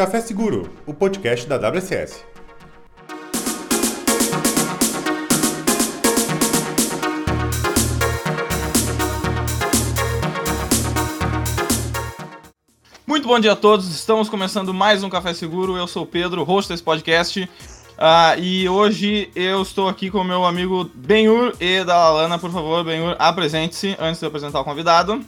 Café Seguro, o podcast da WSS. Muito bom dia a todos, estamos começando mais um Café Seguro. Eu sou o Pedro, host desse podcast. Uh, e hoje eu estou aqui com meu amigo Benhur e da Lalana. Por favor, Benhur, apresente-se antes de eu apresentar o convidado.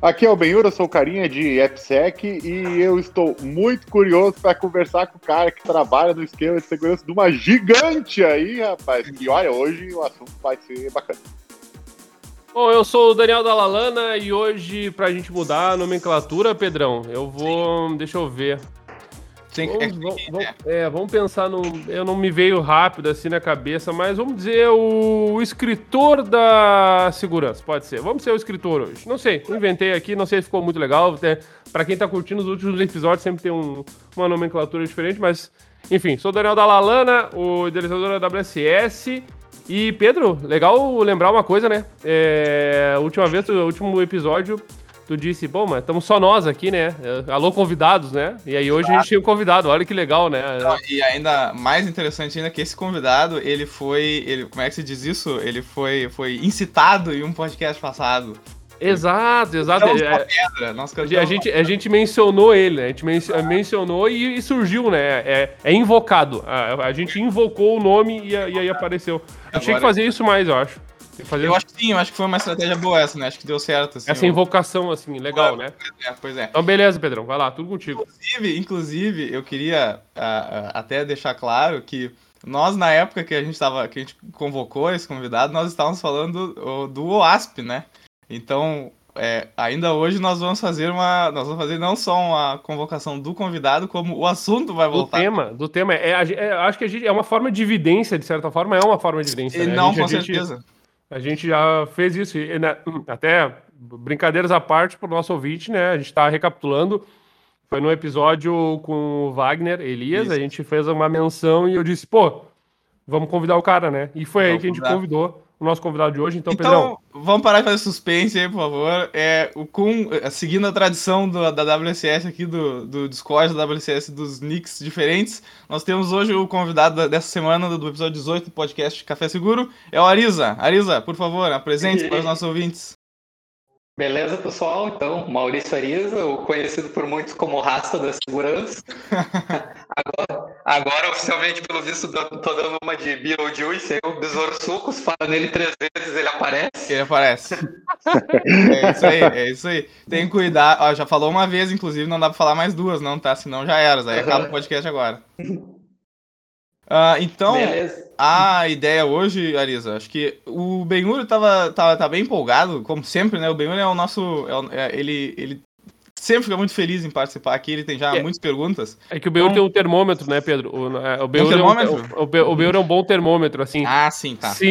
Aqui é o Benhur, eu sou o carinha de AppSec e eu estou muito curioso para conversar com o cara que trabalha no esquema de segurança de uma gigante aí, rapaz. E olha, hoje o assunto vai ser bacana. Bom, eu sou o Daniel da Lalana e hoje, pra gente mudar a nomenclatura, Pedrão, eu vou. Deixa eu ver. Tem, vamos, é, vamos, vamos, é, vamos pensar no. Eu não me veio rápido assim na cabeça, mas vamos dizer o, o escritor da segurança, pode ser. Vamos ser o escritor hoje. Não sei, inventei aqui, não sei se ficou muito legal. Até, pra quem tá curtindo os últimos episódios, sempre tem um, uma nomenclatura diferente, mas. Enfim, sou o Daniel da Lalana, o idealizador da WSS. E, Pedro, legal lembrar uma coisa, né? É, última vez, o último episódio, tu disse, bom, mas estamos só nós aqui, né? É, alô, convidados, né? E aí hoje a gente tinha um convidado, olha que legal, né? e ainda mais interessante ainda que esse convidado, ele foi. Ele, como é que se diz isso? Ele foi, foi incitado em um podcast passado. Exato, exato. É, pedra, a, gente, a gente mencionou ele, né? A gente mencionou e, e surgiu, né? É, é invocado. A, a, gente invocou o nome e, e aí apareceu. A gente tinha que fazer isso mais, eu acho. Fazer... Eu acho que sim, eu acho que foi uma estratégia boa essa, né? Acho que deu certo. Assim, essa invocação, assim, legal, né? É, pois é. Então, beleza, Pedrão, vai lá, tudo contigo. Inclusive, inclusive eu queria uh, uh, até deixar claro que nós, na época que a gente tava, que a gente convocou esse convidado, nós estávamos falando do, do OASP, né? Então, é, ainda hoje nós vamos fazer uma. Nós vamos fazer não só uma convocação do convidado, como o assunto vai voltar. Do tema, do tema. É, é, acho que a gente, é uma forma de evidência, de certa forma, é uma forma de evidência. Né? Não, gente, com a certeza. Gente, a gente já fez isso. E, né, até brincadeiras à parte para o nosso ouvinte, né? A gente está recapitulando. Foi no episódio com o Wagner Elias, isso. a gente fez uma menção e eu disse, pô, vamos convidar o cara, né? E foi vamos aí que a gente convidou o nosso convidado de hoje. Então, então Pedrão. Vamos parar de fazer suspense aí, por favor. É, o, com, seguindo a tradição do, da WCS aqui, do, do Discord da WCS, dos nicks diferentes, nós temos hoje o convidado dessa semana, do episódio 18 do podcast Café Seguro, é o Arisa. Arisa, por favor, apresente para os nossos ouvintes. Beleza, pessoal? Então, Maurício Ariza, conhecido por muitos como Rasta da Segurança. agora, agora, oficialmente, pelo visto, tô dando uma de Beetlejuice, o Besouro Sucos, fala nele três vezes, ele aparece. Ele aparece. é isso aí, é isso aí. Tem que cuidar. Ó, já falou uma vez, inclusive, não dá pra falar mais duas, não, tá? Senão já era. Aí acaba o podcast agora. Uh, então, Beleza. a ideia hoje, Arisa, acho que o Benhur tava, tava, tá bem empolgado, como sempre, né? O Benhur é o nosso. É, é, ele, ele sempre fica muito feliz em participar aqui, ele tem já é. muitas perguntas. É que o Benhur então... tem um termômetro, né, Pedro? O, é, o Benhur um termômetro? É um, o, o Benhur é um bom termômetro, assim. Ah, sim, tá. Se...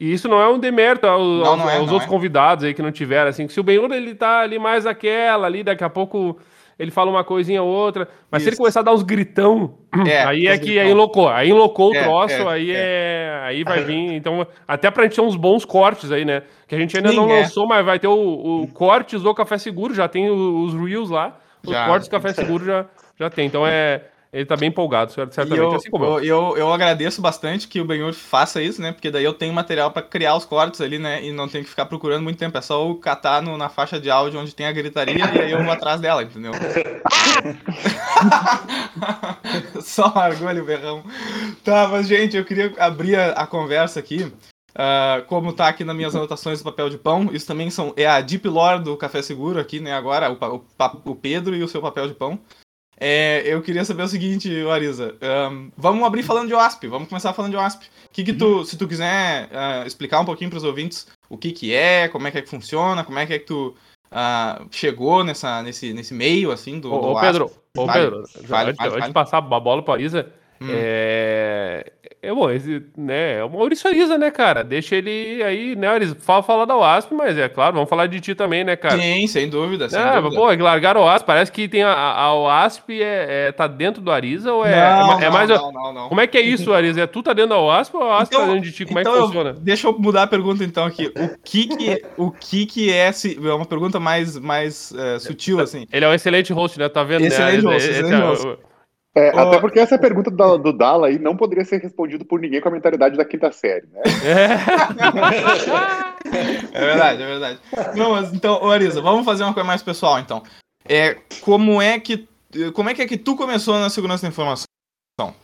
E isso não é um demérito aos, não, aos, não é, aos outros é. convidados aí que não tiveram, assim. Se o Benhur, ele tá ali mais aquela, ali, daqui a pouco ele fala uma coisinha ou outra, mas Isso. se ele começar a dar uns gritão, é, aí é que gritão. aí enlocou, aí enlocou o é, troço, é, aí é. é, aí vai vir, então até pra gente ter uns bons cortes aí, né, que a gente ainda Sim, não é. lançou, mas vai ter o, o cortes do Café Seguro, já tem os reels lá, os já. cortes do Café Seguro já, já tem, então é ele tá bem empolgado, certamente, eu, assim como eu. Eu, eu agradeço bastante que o Benhur faça isso, né? Porque daí eu tenho material para criar os cortes ali, né? E não tenho que ficar procurando muito tempo. É só eu catar no, na faixa de áudio onde tem a gritaria e aí eu vou atrás dela, entendeu? só orgulho, berrão. Tá, mas gente, eu queria abrir a, a conversa aqui. Uh, como tá aqui nas minhas anotações do papel de pão, isso também são, é a deep lore do Café Seguro aqui, né? Agora, o, o, o Pedro e o seu papel de pão. É, eu queria saber o seguinte, Arisa. Um, vamos abrir falando de OASP. Vamos começar falando de OASP. Que que tu, se tu quiser uh, explicar um pouquinho para os ouvintes o que que é, como é que, é que funciona, como é que é que tu uh, chegou nessa, nesse, nesse meio, assim, do, ô, do ô, Pedro, ô, vale, Pedro, vale, antes, vale, antes de passar a bola para Arisa, Hum. É, é bom, esse, né, é o Maurício Ariza, né, cara? Deixa ele aí, né, Ariza? Fala, fala da OASP, mas é claro, vamos falar de ti também, né, cara? Sim, sem dúvida. Sem é, dúvida. pô, é largaram o OASP, parece que tem a, a OASP é, é, tá dentro do Ariza ou é, não, é, é mais. Não, não, não, Como é que é isso, Ariza? É tu tá dentro da OASP ou a OASP então, tá dentro de ti? Como então é que funciona? Eu, deixa eu mudar a pergunta então aqui. O que que, o que, que é. É uma pergunta mais, mais é, sutil, assim. Ele é um excelente host, né? Tá vendo? Excelente né? host, excelente host. É, oh. Até porque essa pergunta do, do Dala aí não poderia ser respondida por ninguém com a mentalidade da quinta série, né? É, é verdade, é verdade. Não, mas então, Arisa, vamos fazer uma coisa mais pessoal, então. É, como é que como é que é que tu começou na segurança da informação?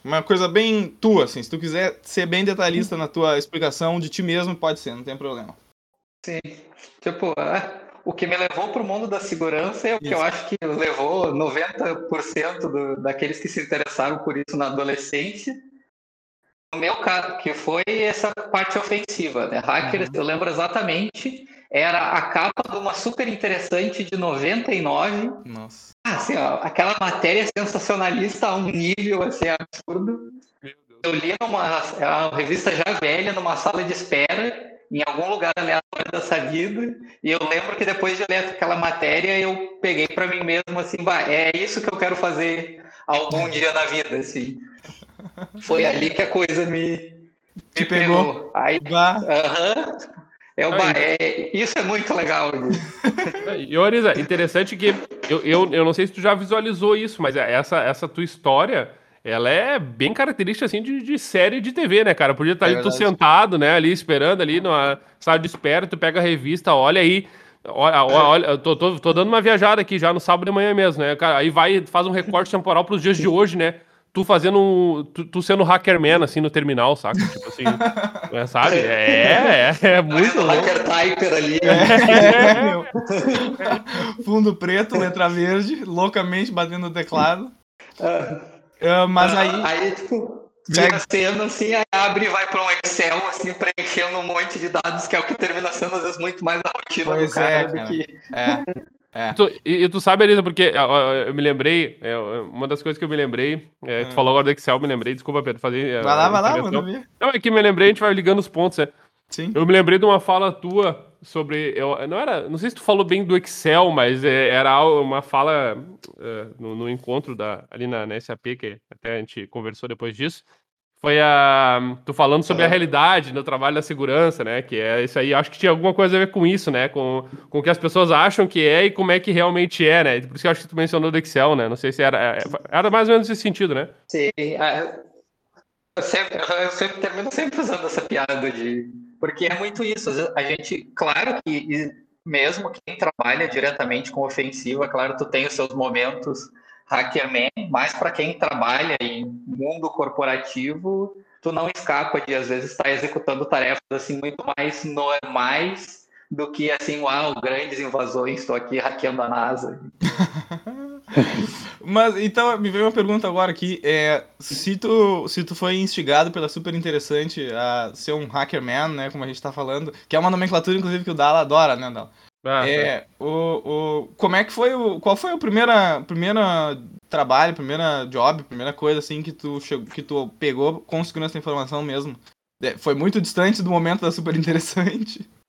Uma coisa bem tua, assim. Se tu quiser ser bem detalhista na tua explicação de ti mesmo, pode ser, não tem problema. Sim. Tipo, o que me levou para o mundo da segurança é o que isso. eu acho que levou 90% do, daqueles que se interessaram por isso na adolescência. No meu caso, que foi essa parte ofensiva, né? Hackers, uhum. eu lembro exatamente, era a capa de uma super interessante de 99. Nossa. Ah, assim, ó, aquela matéria sensacionalista a um nível assim, absurdo. Eu li numa é uma revista já velha, numa sala de espera, em algum lugar aleatório dessa vida, e eu lembro que depois de ler aquela matéria, eu peguei para mim mesmo assim, bah, é isso que eu quero fazer algum dia na vida, assim. Foi ali que a coisa me, Te me pegou. pegou. Aí, uh -huh, é uma, é, isso é muito legal. e, Orisa, interessante que eu, eu, eu não sei se tu já visualizou isso, mas essa, essa tua história ela é bem característica assim de, de, série de TV, né, cara? Podia estar é ali tu sentado, né, ali esperando ali na sala de espera, tu pega a revista, olha aí, olha, olha tô, tô, tô, dando uma viajada aqui já no sábado de manhã mesmo, né, cara? Aí vai faz um recorte temporal para os dias de hoje, né? Tu fazendo um, tu, tu, sendo hackerman assim no terminal, saca? Tipo assim, é, sabe? É, é, é muito louco. Hacker typer ali. É, Fundo preto, letra verde, loucamente batendo no teclado. Uh, mas aí. Aí, tipo, vira a cena assim, aí abre e vai para um Excel, assim, preenchendo um monte de dados, que é o que termina sendo, às vezes, muito mais a rotina pois do cara, é, do cara. que. É. É. Tu, e, e, tu sabe, Elisa, porque eu me lembrei, é, uma das coisas que eu me lembrei, é, tu falou agora do Excel, me lembrei, desculpa, Pedro, fazer. Vai lá, vai lá, mano. Não, é que me lembrei, a gente vai ligando os pontos, né? Sim. Eu me lembrei de uma fala tua sobre. Eu, não era. Não sei se tu falou bem do Excel, mas é, era uma fala uh, no, no, encontro da, ali na, na, SAP, que até a gente conversou depois disso. Foi a. Tu falando sobre a realidade no trabalho da segurança, né? Que é isso aí. Acho que tinha alguma coisa a ver com isso, né? Com, com o que as pessoas acham que é e como é que realmente é, né? Por isso que eu acho que tu mencionou do Excel, né? Não sei se era. Era mais ou menos nesse sentido, né? Sim. Eu sempre, eu sempre termino sempre usando essa piada de porque é muito isso. A gente, claro que mesmo quem trabalha diretamente com ofensiva, claro, tu tem os seus momentos hackerman, mas para quem trabalha em mundo corporativo, tu não escapa de às vezes estar executando tarefas assim muito mais normais do que assim, uau, grandes invasões, estou aqui hackeando a NASA. Mas então me veio uma pergunta agora aqui, é, se tu se tu foi instigado pela super interessante a ser um hackerman, né, como a gente tá falando, que é uma nomenclatura inclusive que o Dala adora, né, Dala? Ah, é, o, o, como é que foi o. Qual foi o primeira, primeira trabalho, primeira job, primeira coisa assim que tu, chegou, que tu pegou segurança da informação mesmo? É, foi muito distante do momento da super interessante.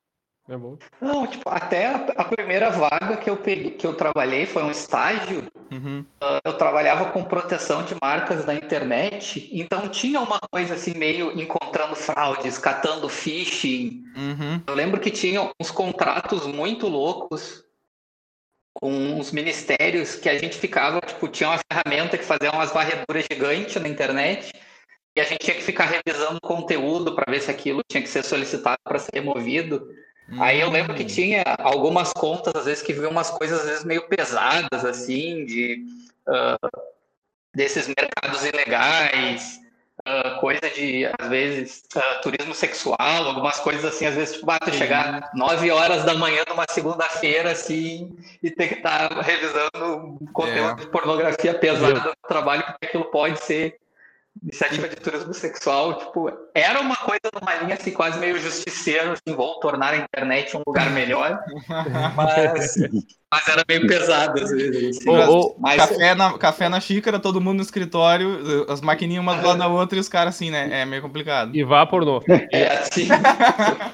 É bom. Não, tipo, até a, a, primeira vaga que eu peguei, que eu trabalhei foi um estágio. Uhum. Uh, eu trabalhava com proteção de marcas na internet, então tinha uma coisa assim meio encontrando fraudes, catando phishing. Uhum. Eu lembro que tinha uns contratos muito loucos com uns ministérios que a gente ficava, tipo, tinha uma ferramenta que fazia umas varreduras gigantes na internet e a gente tinha que ficar revisando o conteúdo para ver se aquilo tinha que ser solicitado para ser removido. Aí eu lembro que tinha algumas contas, às vezes, que viam umas coisas, às vezes, meio pesadas, assim, de uh, desses mercados ilegais, uh, coisa de, às vezes, uh, turismo sexual, algumas coisas assim, às vezes, tipo, tu chegar nove horas da manhã numa segunda-feira, assim, e ter que estar tá revisando conteúdo é. de pornografia pesada no trabalho, porque aquilo pode ser iniciativa de turismo sexual, tipo, era uma coisa numa linha assim, quase meio justiceiro, assim, vou tornar a internet um lugar melhor. mas, mas era meio pesado às vezes. Assim, mas, mas... Café, na, café na xícara, todo mundo no escritório, as maquininhas uma do lado da outra e os caras assim, né? É meio complicado. E vá pornô. É assim.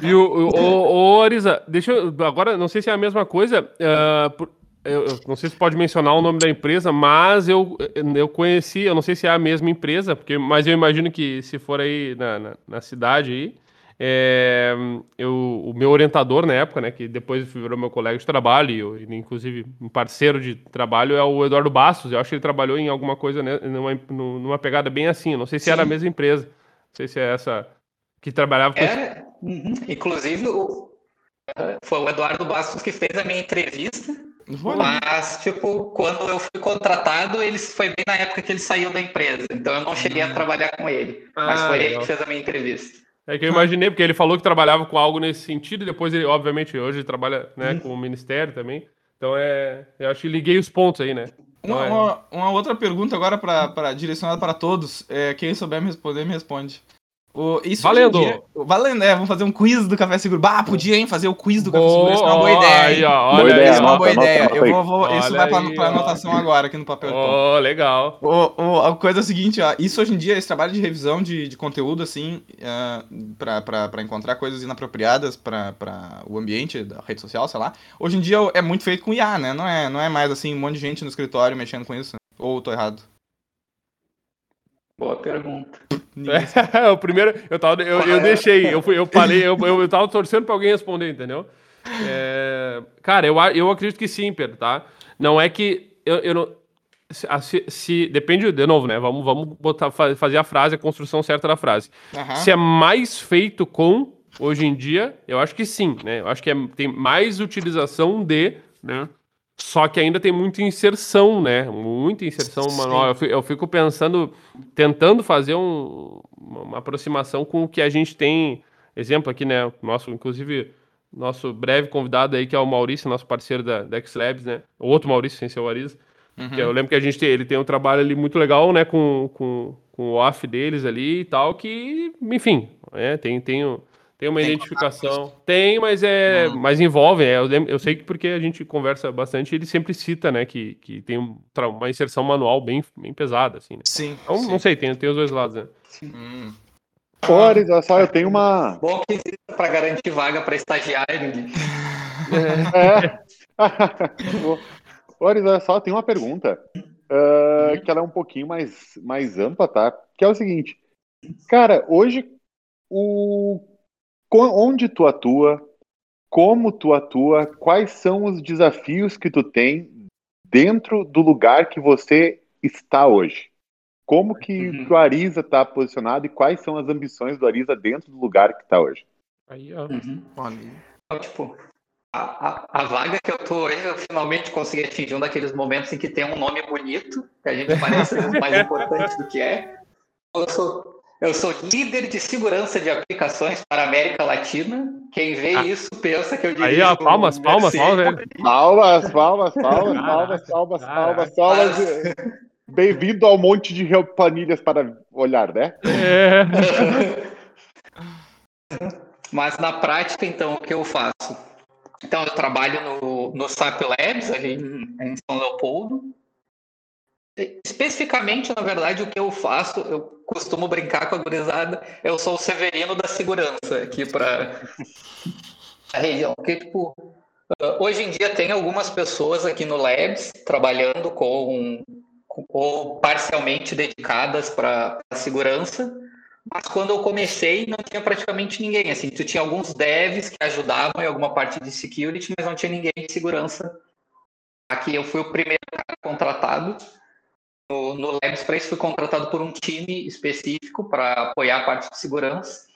e o, o, o, o Arisa, deixa eu. Agora, não sei se é a mesma coisa. Uh, por, eu, eu, não sei se pode mencionar o nome da empresa, mas eu, eu conheci, eu não sei se é a mesma empresa, porque, mas eu imagino que se for aí na, na, na cidade aí, é, eu, o meu orientador na época, né, que depois virou meu colega de trabalho, e eu, inclusive um parceiro de trabalho, é o Eduardo Bastos. Eu acho que ele trabalhou em alguma coisa, né, numa, numa pegada bem assim. Eu não sei se Sim. era a mesma empresa, não sei se é essa que trabalhava com. É, uhum. Inclusive, o, foi o Eduardo Bastos que fez a minha entrevista. Mas, tipo, quando eu fui contratado, ele foi bem na época que ele saiu da empresa. Então eu não cheguei a hum. trabalhar com ele. Ah, mas foi legal. ele que fez a minha entrevista. É que eu imaginei, porque ele falou que trabalhava com algo nesse sentido, e depois ele, obviamente, hoje trabalha né, hum. com o Ministério também. Então é. Eu acho que liguei os pontos aí, né? Uma, é... uma, uma, outra pergunta agora para direcionada para todos. É, quem souber me responder, me responde. O, isso Valendo! Dia, valendo, é, vamos fazer um quiz do Café Seguro. Bah, podia, hein, fazer o quiz do Café Seguro. Isso é uma boa ideia. Aí, ó, olha boa ideia, isso é uma boa ideia. Eu vou, vou isso vai pra, pra, anotação agora aqui no papel. Oh, legal. O, o, a coisa é a seguinte, ó, isso hoje em dia, esse trabalho de revisão de, de conteúdo, assim, uh, pra, pra, pra encontrar coisas inapropriadas pra, pra o ambiente da rede social, sei lá, hoje em dia é muito feito com IA, né? Não é, não é mais, assim, um monte de gente no escritório mexendo com isso. Ou tô errado? Boa pergunta. É, o primeiro, eu, tava, eu, eu deixei, eu, fui, eu falei, eu, eu tava torcendo pra alguém responder, entendeu? É, cara, eu, eu acredito que sim, Pedro, tá? Não é que eu, eu não. Se, se, depende, de novo, né? Vamos, vamos botar, fazer a frase, a construção certa da frase. Uhum. Se é mais feito com, hoje em dia, eu acho que sim, né? Eu acho que é, tem mais utilização de, né? Só que ainda tem muita inserção, né? Muita inserção manual. Eu fico pensando, tentando fazer um, uma aproximação com o que a gente tem. Exemplo aqui, né? Nosso, inclusive, nosso breve convidado aí, que é o Maurício, nosso parceiro da, da X-Labs, né? O outro Maurício, sem ser o Ariza. Uhum. eu lembro que a gente tem, ele tem um trabalho ali muito legal, né? Com, com, com o off deles ali e tal, que, enfim, é, tem, tem, tem uma tem identificação. Tem, mas é. Hum. Mas envolve, é, eu, lembro, eu sei que porque a gente conversa bastante, ele sempre cita, né, que, que tem um, uma inserção manual bem, bem pesada, assim, né? Sim. Então, sim. não sei, tem, tem os dois lados, né? Hum. olha só, eu tenho uma. Bom que para garantir vaga para estagiário. é. olha só, tem uma pergunta. Uh, que ela é um pouquinho mais, mais ampla, tá? Que é o seguinte. Cara, hoje o onde tu atua, como tu atua, quais são os desafios que tu tem dentro do lugar que você está hoje. Como que uhum. o Arisa está posicionado e quais são as ambições do Arisa dentro do lugar que está hoje? Aí, ó. Uhum. Então, tipo, a, a, a, vaga que eu tô hoje, eu finalmente consegui atingir um daqueles momentos em que tem um nome bonito, que a gente parece mais importante do que é. Eu sou eu sou líder de segurança de aplicações para a América Latina. Quem vê ah. isso pensa que eu dirijo... Aí, ó, palmas, palmas, palmas, palmas, palmas, palmas, palmas, palmas, palmas, palmas. Bem-vindo ao monte de planilhas para olhar, né? É. Mas na prática, então, o que eu faço? Então, eu trabalho no, no SAP Labs, ali em, em São Leopoldo. Especificamente, na verdade, o que eu faço, eu costumo brincar com a gurizada, eu sou o Severino da segurança aqui para a região. Porque, tipo, hoje em dia tem algumas pessoas aqui no Labs trabalhando com, ou parcialmente dedicadas para a segurança, mas quando eu comecei não tinha praticamente ninguém. Assim, tu tinha alguns devs que ajudavam em alguma parte de security, mas não tinha ninguém de segurança. Aqui eu fui o primeiro contratado no, no Labs para isso fui contratado por um time específico para apoiar a parte de segurança.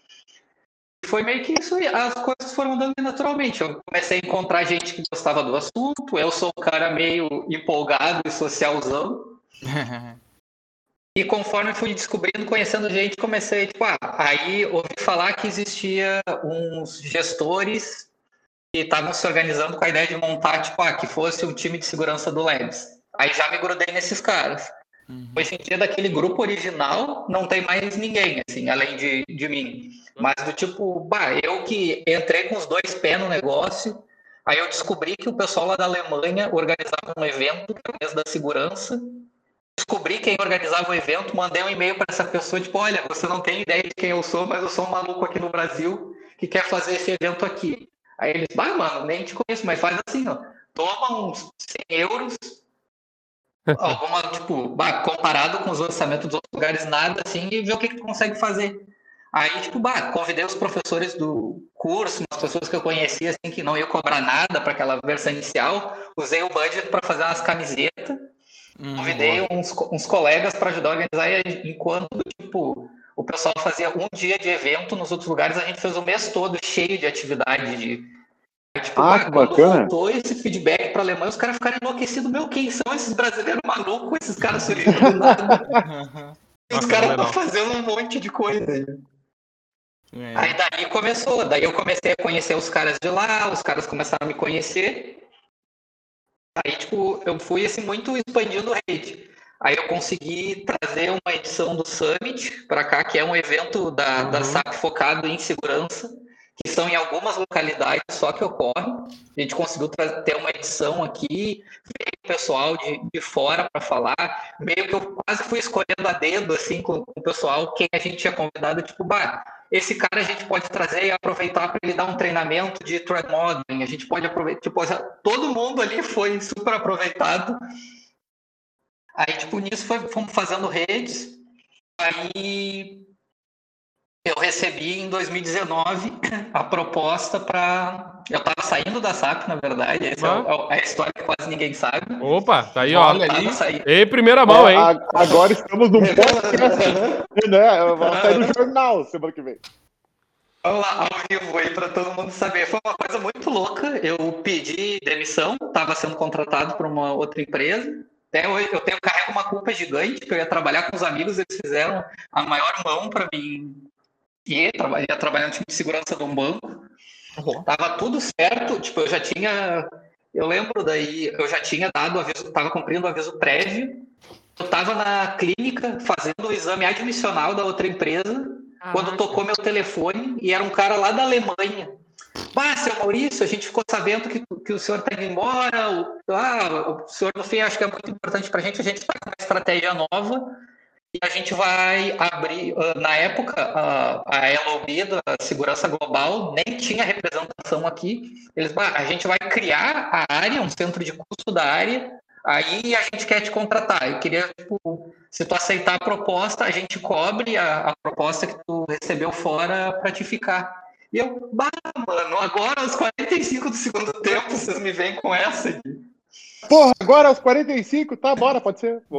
Foi meio que isso, as coisas foram andando naturalmente. Eu comecei a encontrar gente que gostava do assunto, eu sou um cara meio empolgado e socialzão. e conforme fui descobrindo, conhecendo gente, comecei, tipo, ah, aí ouvi falar que existia uns gestores que estavam se organizando com a ideia de montar, tipo, ah, que fosse um time de segurança do Labs. Aí já me grudei nesses caras. Uhum. Hoje em dia, daquele grupo original, não tem mais ninguém, assim, além de, de mim. Mas do tipo, bah, eu que entrei com os dois pés no negócio, aí eu descobri que o pessoal lá da Alemanha organizava um evento no mês da segurança. Descobri quem organizava o evento, mandei um e-mail para essa pessoa, tipo, olha, você não tem ideia de quem eu sou, mas eu sou um maluco aqui no Brasil que quer fazer esse evento aqui. Aí eles, bah, mano, nem te conheço, mas faz assim, ó. Toma uns 100 euros, alguma, tipo, bah, comparado com os orçamentos dos outros lugares, nada assim, e vê o que, que tu consegue fazer. Aí, tipo, bah, convidei os professores do curso, umas pessoas que eu conhecia, assim, que não ia cobrar nada para aquela versão inicial. Usei o budget para fazer umas camisetas. Hum, convidei uns, uns colegas para ajudar a organizar, e enquanto, tipo, o pessoal fazia um dia de evento, nos outros lugares a gente fez o mês todo cheio de atividade, de Tipo, ah, que bacana. voltou esse feedback para a Alemanha, os caras ficaram enlouquecidos. Meu, quem são esses brasileiros malucos? Esses caras surgindo do nada. os caras estão fazendo um monte de coisa. É. Aí daí começou, daí eu comecei a conhecer os caras de lá, os caras começaram a me conhecer. Aí, tipo, eu fui assim, muito expandindo a rede. Aí eu consegui trazer uma edição do Summit para cá, que é um evento da, uhum. da SAP focado em segurança que são em algumas localidades só que ocorre. A gente conseguiu ter uma edição aqui, veio o pessoal de, de fora para falar, meio que eu quase fui escolhendo a dedo, assim, com, com o pessoal, quem a gente tinha convidado, tipo, bah, esse cara a gente pode trazer e aproveitar para ele dar um treinamento de threat modeling, a gente pode aproveitar, tipo, todo mundo ali foi super aproveitado. Aí, tipo, nisso foi, fomos fazendo redes, aí eu recebi em 2019 a proposta para. Eu estava saindo da SAP, na verdade. Essa é, é a história que quase ninguém sabe. Opa, tá aí, ó. Olha ali. Ei, primeira mão, hein? Agora estamos num podcast, né? Vai sair no jornal semana que vem. Vamos lá, ao vivo aí para todo mundo saber. Foi uma coisa muito louca. Eu pedi demissão, estava sendo contratado por uma outra empresa. Até hoje eu tenho carrego uma culpa gigante, que eu ia trabalhar com os amigos, eles fizeram a maior mão para mim e trabalhei, trabalhando de segurança de um banco. Uhum. Tava tudo certo, tipo, eu já tinha. Eu lembro daí, eu já tinha dado aviso, tava cumprindo o aviso prévio. Eu tava na clínica fazendo o exame admissional da outra empresa, ah, quando tocou meu telefone e era um cara lá da Alemanha. Ah, seu Maurício, a gente ficou sabendo que, que o senhor está indo embora. O, ah, o senhor, no fim, acho que é muito importante para a gente. A gente está com uma estratégia nova e a gente vai abrir, ah, na época, a, LOB da Segurança Global nem tinha representação aqui. Eles, a gente vai criar a área, um centro de custo da área, aí a gente quer te contratar. Eu queria, tipo, se tu aceitar a proposta, a gente cobre a, a proposta que tu recebeu fora para te ficar. E eu, bah, mano, agora aos 45 do segundo tempo, vocês me vêm com essa. Porra, agora aos 45, tá, bora, pode ser.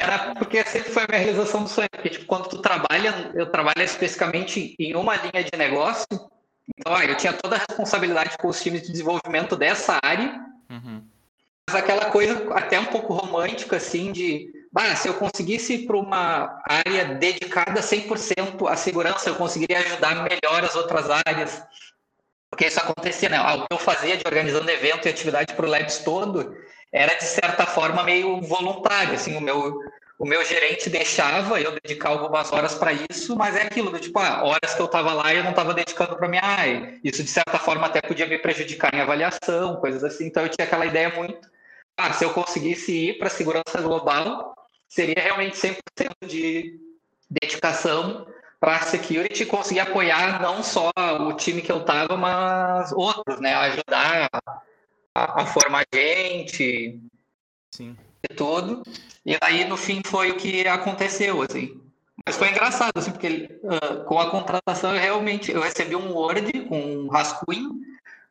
Era porque sempre foi a minha realização do sonho. Porque, tipo, quando tu trabalha, eu trabalho especificamente em uma linha de negócio. Então, ó, eu tinha toda a responsabilidade com os times de desenvolvimento dessa área. Uhum. Mas aquela coisa até um pouco romântica, assim, de bah, se eu conseguisse ir para uma área dedicada 100% à segurança, eu conseguiria ajudar melhor as outras áreas. Porque isso acontecia, né? Ah, o que eu fazia de organizando evento e atividade para o Labs todo era, de certa forma, meio voluntário. Assim, o meu, o meu gerente deixava eu dedicar algumas horas para isso, mas é aquilo do tipo, ah, horas que eu estava lá eu não estava dedicando para minha área. Isso, de certa forma, até podia me prejudicar em avaliação, coisas assim. Então, eu tinha aquela ideia muito. Ah, se eu conseguisse ir para a segurança global, seria realmente 100% de dedicação para a security conseguir apoiar não só o time que eu estava, mas outros, né? Ajudar a, a, formar gente Sim. e tudo. E aí, no fim, foi o que aconteceu, assim. Mas foi engraçado, assim, porque uh, com a contratação eu realmente eu recebi um Word com um rascunho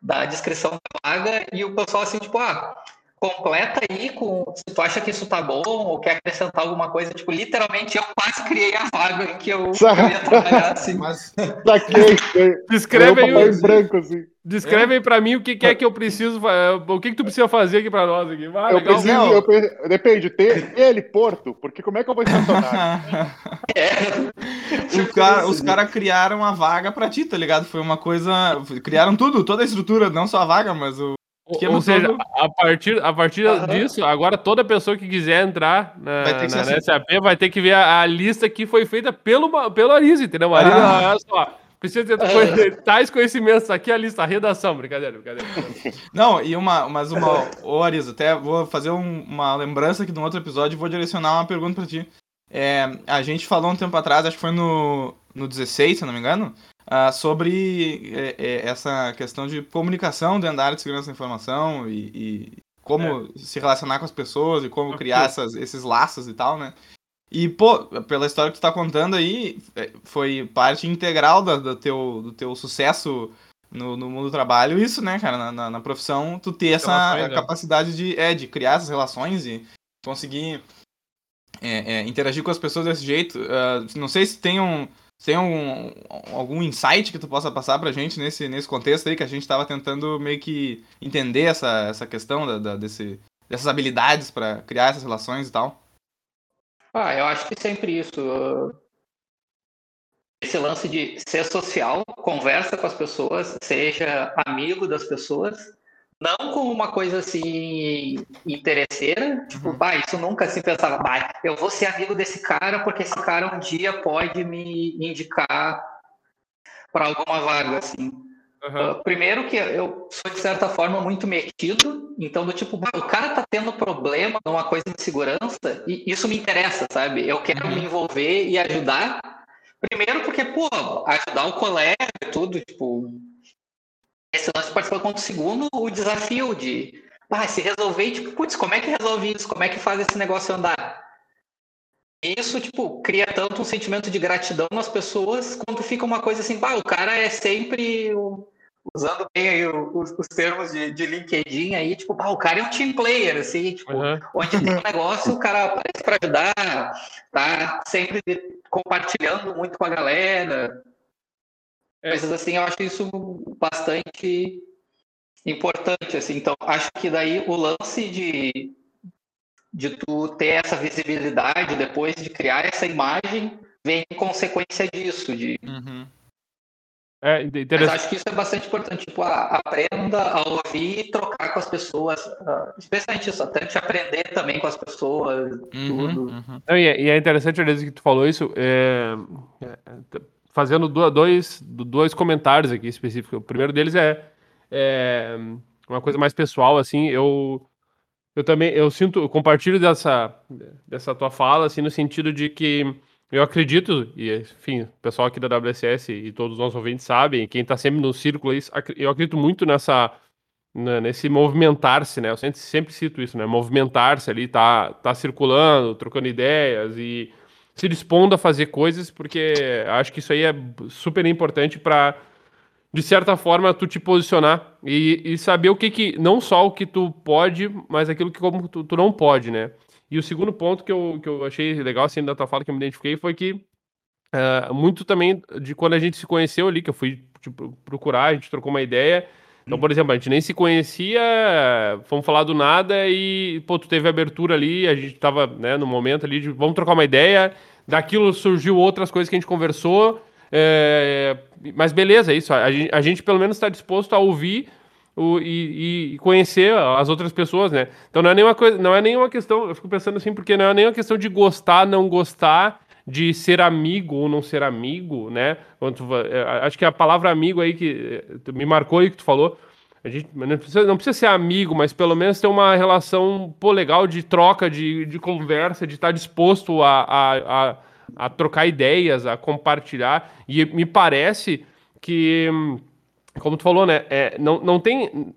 da descrição da vaga e o pessoal assim, tipo, ah, completa aí com se tu acha que isso tá bom ou quer acrescentar alguma coisa. Tipo, literalmente eu quase criei a vaga em que eu, eu ia trabalhar assim. Mas... Descreve aí. branco, assim. Descreve é. aí pra mim o que, que, é que eu preciso, o que, que tu precisa fazer aqui pra nós aqui. Ah, eu preciso, eu, depende, ter ele, Porto, porque como é que eu vou estacionar? é. cara, os caras criaram a vaga pra ti, tá ligado? Foi uma coisa, criaram tudo, toda a estrutura, não só a vaga, mas o Ou, ou seja, a partir, a partir disso, agora toda pessoa que quiser entrar na, vai na, na SAP vai ter que ver a, a, lista que foi feita pelo, pelo Arisa, entendeu? Arisa, ah. olha só, precisa ter tais conhecimentos aqui, a lista, a redação, brincadeira, brincadeira. Não, e uma, mas uma, ô Arisa, até vou fazer um, uma lembrança aqui de um outro episódio e vou direcionar uma pergunta para ti. É, a gente falou um tempo atrás, acho que foi no, no 16, se não me engano, uh, sobre é, é, essa questão de comunicação dentro da área de segurança da informação e, e como é. se relacionar com as pessoas e como criar essas, esses laços e tal, né? E, pô, pela história que tu tá contando aí, é, foi parte integral do, do teu, do teu sucesso no, no mundo do trabalho, isso, né, cara, na, na, na profissão, tu ter essa né? capacidade de, é, de criar essas relações e conseguir é, é, interagir com as pessoas desse jeito. Uh, não sei se tem um, tem um, algum insight que tu possa passar pra gente nesse, nesse contexto aí que a gente estava tentando meio que entender essa, essa questão da, da desse, dessas habilidades para criar essas relações e tal? Ah, eu acho que sempre isso. Esse lance de ser social, conversa com as pessoas, seja amigo das pessoas, não como uma coisa assim interesseira, tipo, uhum. bah, isso nunca se pensava, bah, eu vou ser amigo desse cara porque esse cara um dia pode me indicar para alguma vaga, assim. Uhum. Uh, primeiro que eu sou, de certa forma, muito metido, então do tipo, bah, o cara tá tendo problema numa coisa de segurança e isso me interessa, sabe? Eu quero uhum. me envolver e ajudar. Primeiro porque, pô, ajudar o colega e tudo, tipo, esse lance participou contra o segundo, o desafio de ah, se resolver, tipo, putz, como é que resolve isso? Como é que faz esse negócio andar? Isso, tipo, cria tanto um sentimento de gratidão nas pessoas, quanto fica uma coisa assim, pá, o cara é sempre, usando bem aí os, os termos de, de, LinkedIn aí, tipo, pá, o cara é um team player, assim, tipo, uhum. onde tem um negócio, o cara aparece para ajudar, tá sempre compartilhando muito com a galera. Coisas assim, eu acho isso bastante importante, assim. Então, acho que daí o lance de, de tu ter essa visibilidade depois de criar essa imagem vem em consequência disso, de... Uhum. É, Mas acho que isso é bastante importante, tipo, a, aprenda a ouvir e trocar com as pessoas, uh, especialmente isso, até te aprender também com as pessoas, uhum, tudo. Uhum. E, é, e, é, interessante, Aliás, que tu falou isso, é, é, fazendo dois, dois comentários aqui específicos. O primeiro deles é, é uma coisa mais pessoal, assim, eu eu também eu sinto, eu compartilho dessa dessa tua fala assim no sentido de que eu acredito e enfim, o pessoal aqui da WSS e todos os nossos ouvintes sabem, quem está sempre no círculo, eu acredito muito nessa nesse movimentar-se, né? Eu sempre, sempre cito isso, né? Movimentar-se ali, tá tá circulando, trocando ideias e se dispondo a fazer coisas, porque acho que isso aí é super importante para, de certa forma, tu te posicionar e, e, saber o que que, não só o que tu pode, mas aquilo que como tu, tu, não pode, né? E o segundo ponto que eu, que eu achei legal, assim, da tua fala, que eu me identifiquei, foi que uh, muito também de quando a gente se conheceu ali, que eu fui tipo, procurar, a gente trocou uma ideia, então, por exemplo, a gente nem se conhecia, fomos falar do nada e, pô, tu teve abertura ali, a gente tava, né, no momento ali de vamos trocar uma ideia, daquilo surgiu outras coisas que a gente conversou, é, mas beleza, é isso, a gente, a gente pelo menos está disposto a ouvir o, e, e, conhecer as outras pessoas, né? Então não é nenhuma coisa, não é nenhuma questão, eu fico pensando assim, porque não é nenhuma questão de gostar, não gostar, de ser amigo ou não ser amigo, né? É, acho que a palavra amigo aí que é, me marcou aí que tu falou, a gente não precisa, não precisa ser amigo, mas pelo menos ter uma relação pô, legal de troca, de, de conversa, de estar disposto a, a, a, a trocar ideias, a compartilhar. E me parece que, como tu falou, né? É, não, não tem.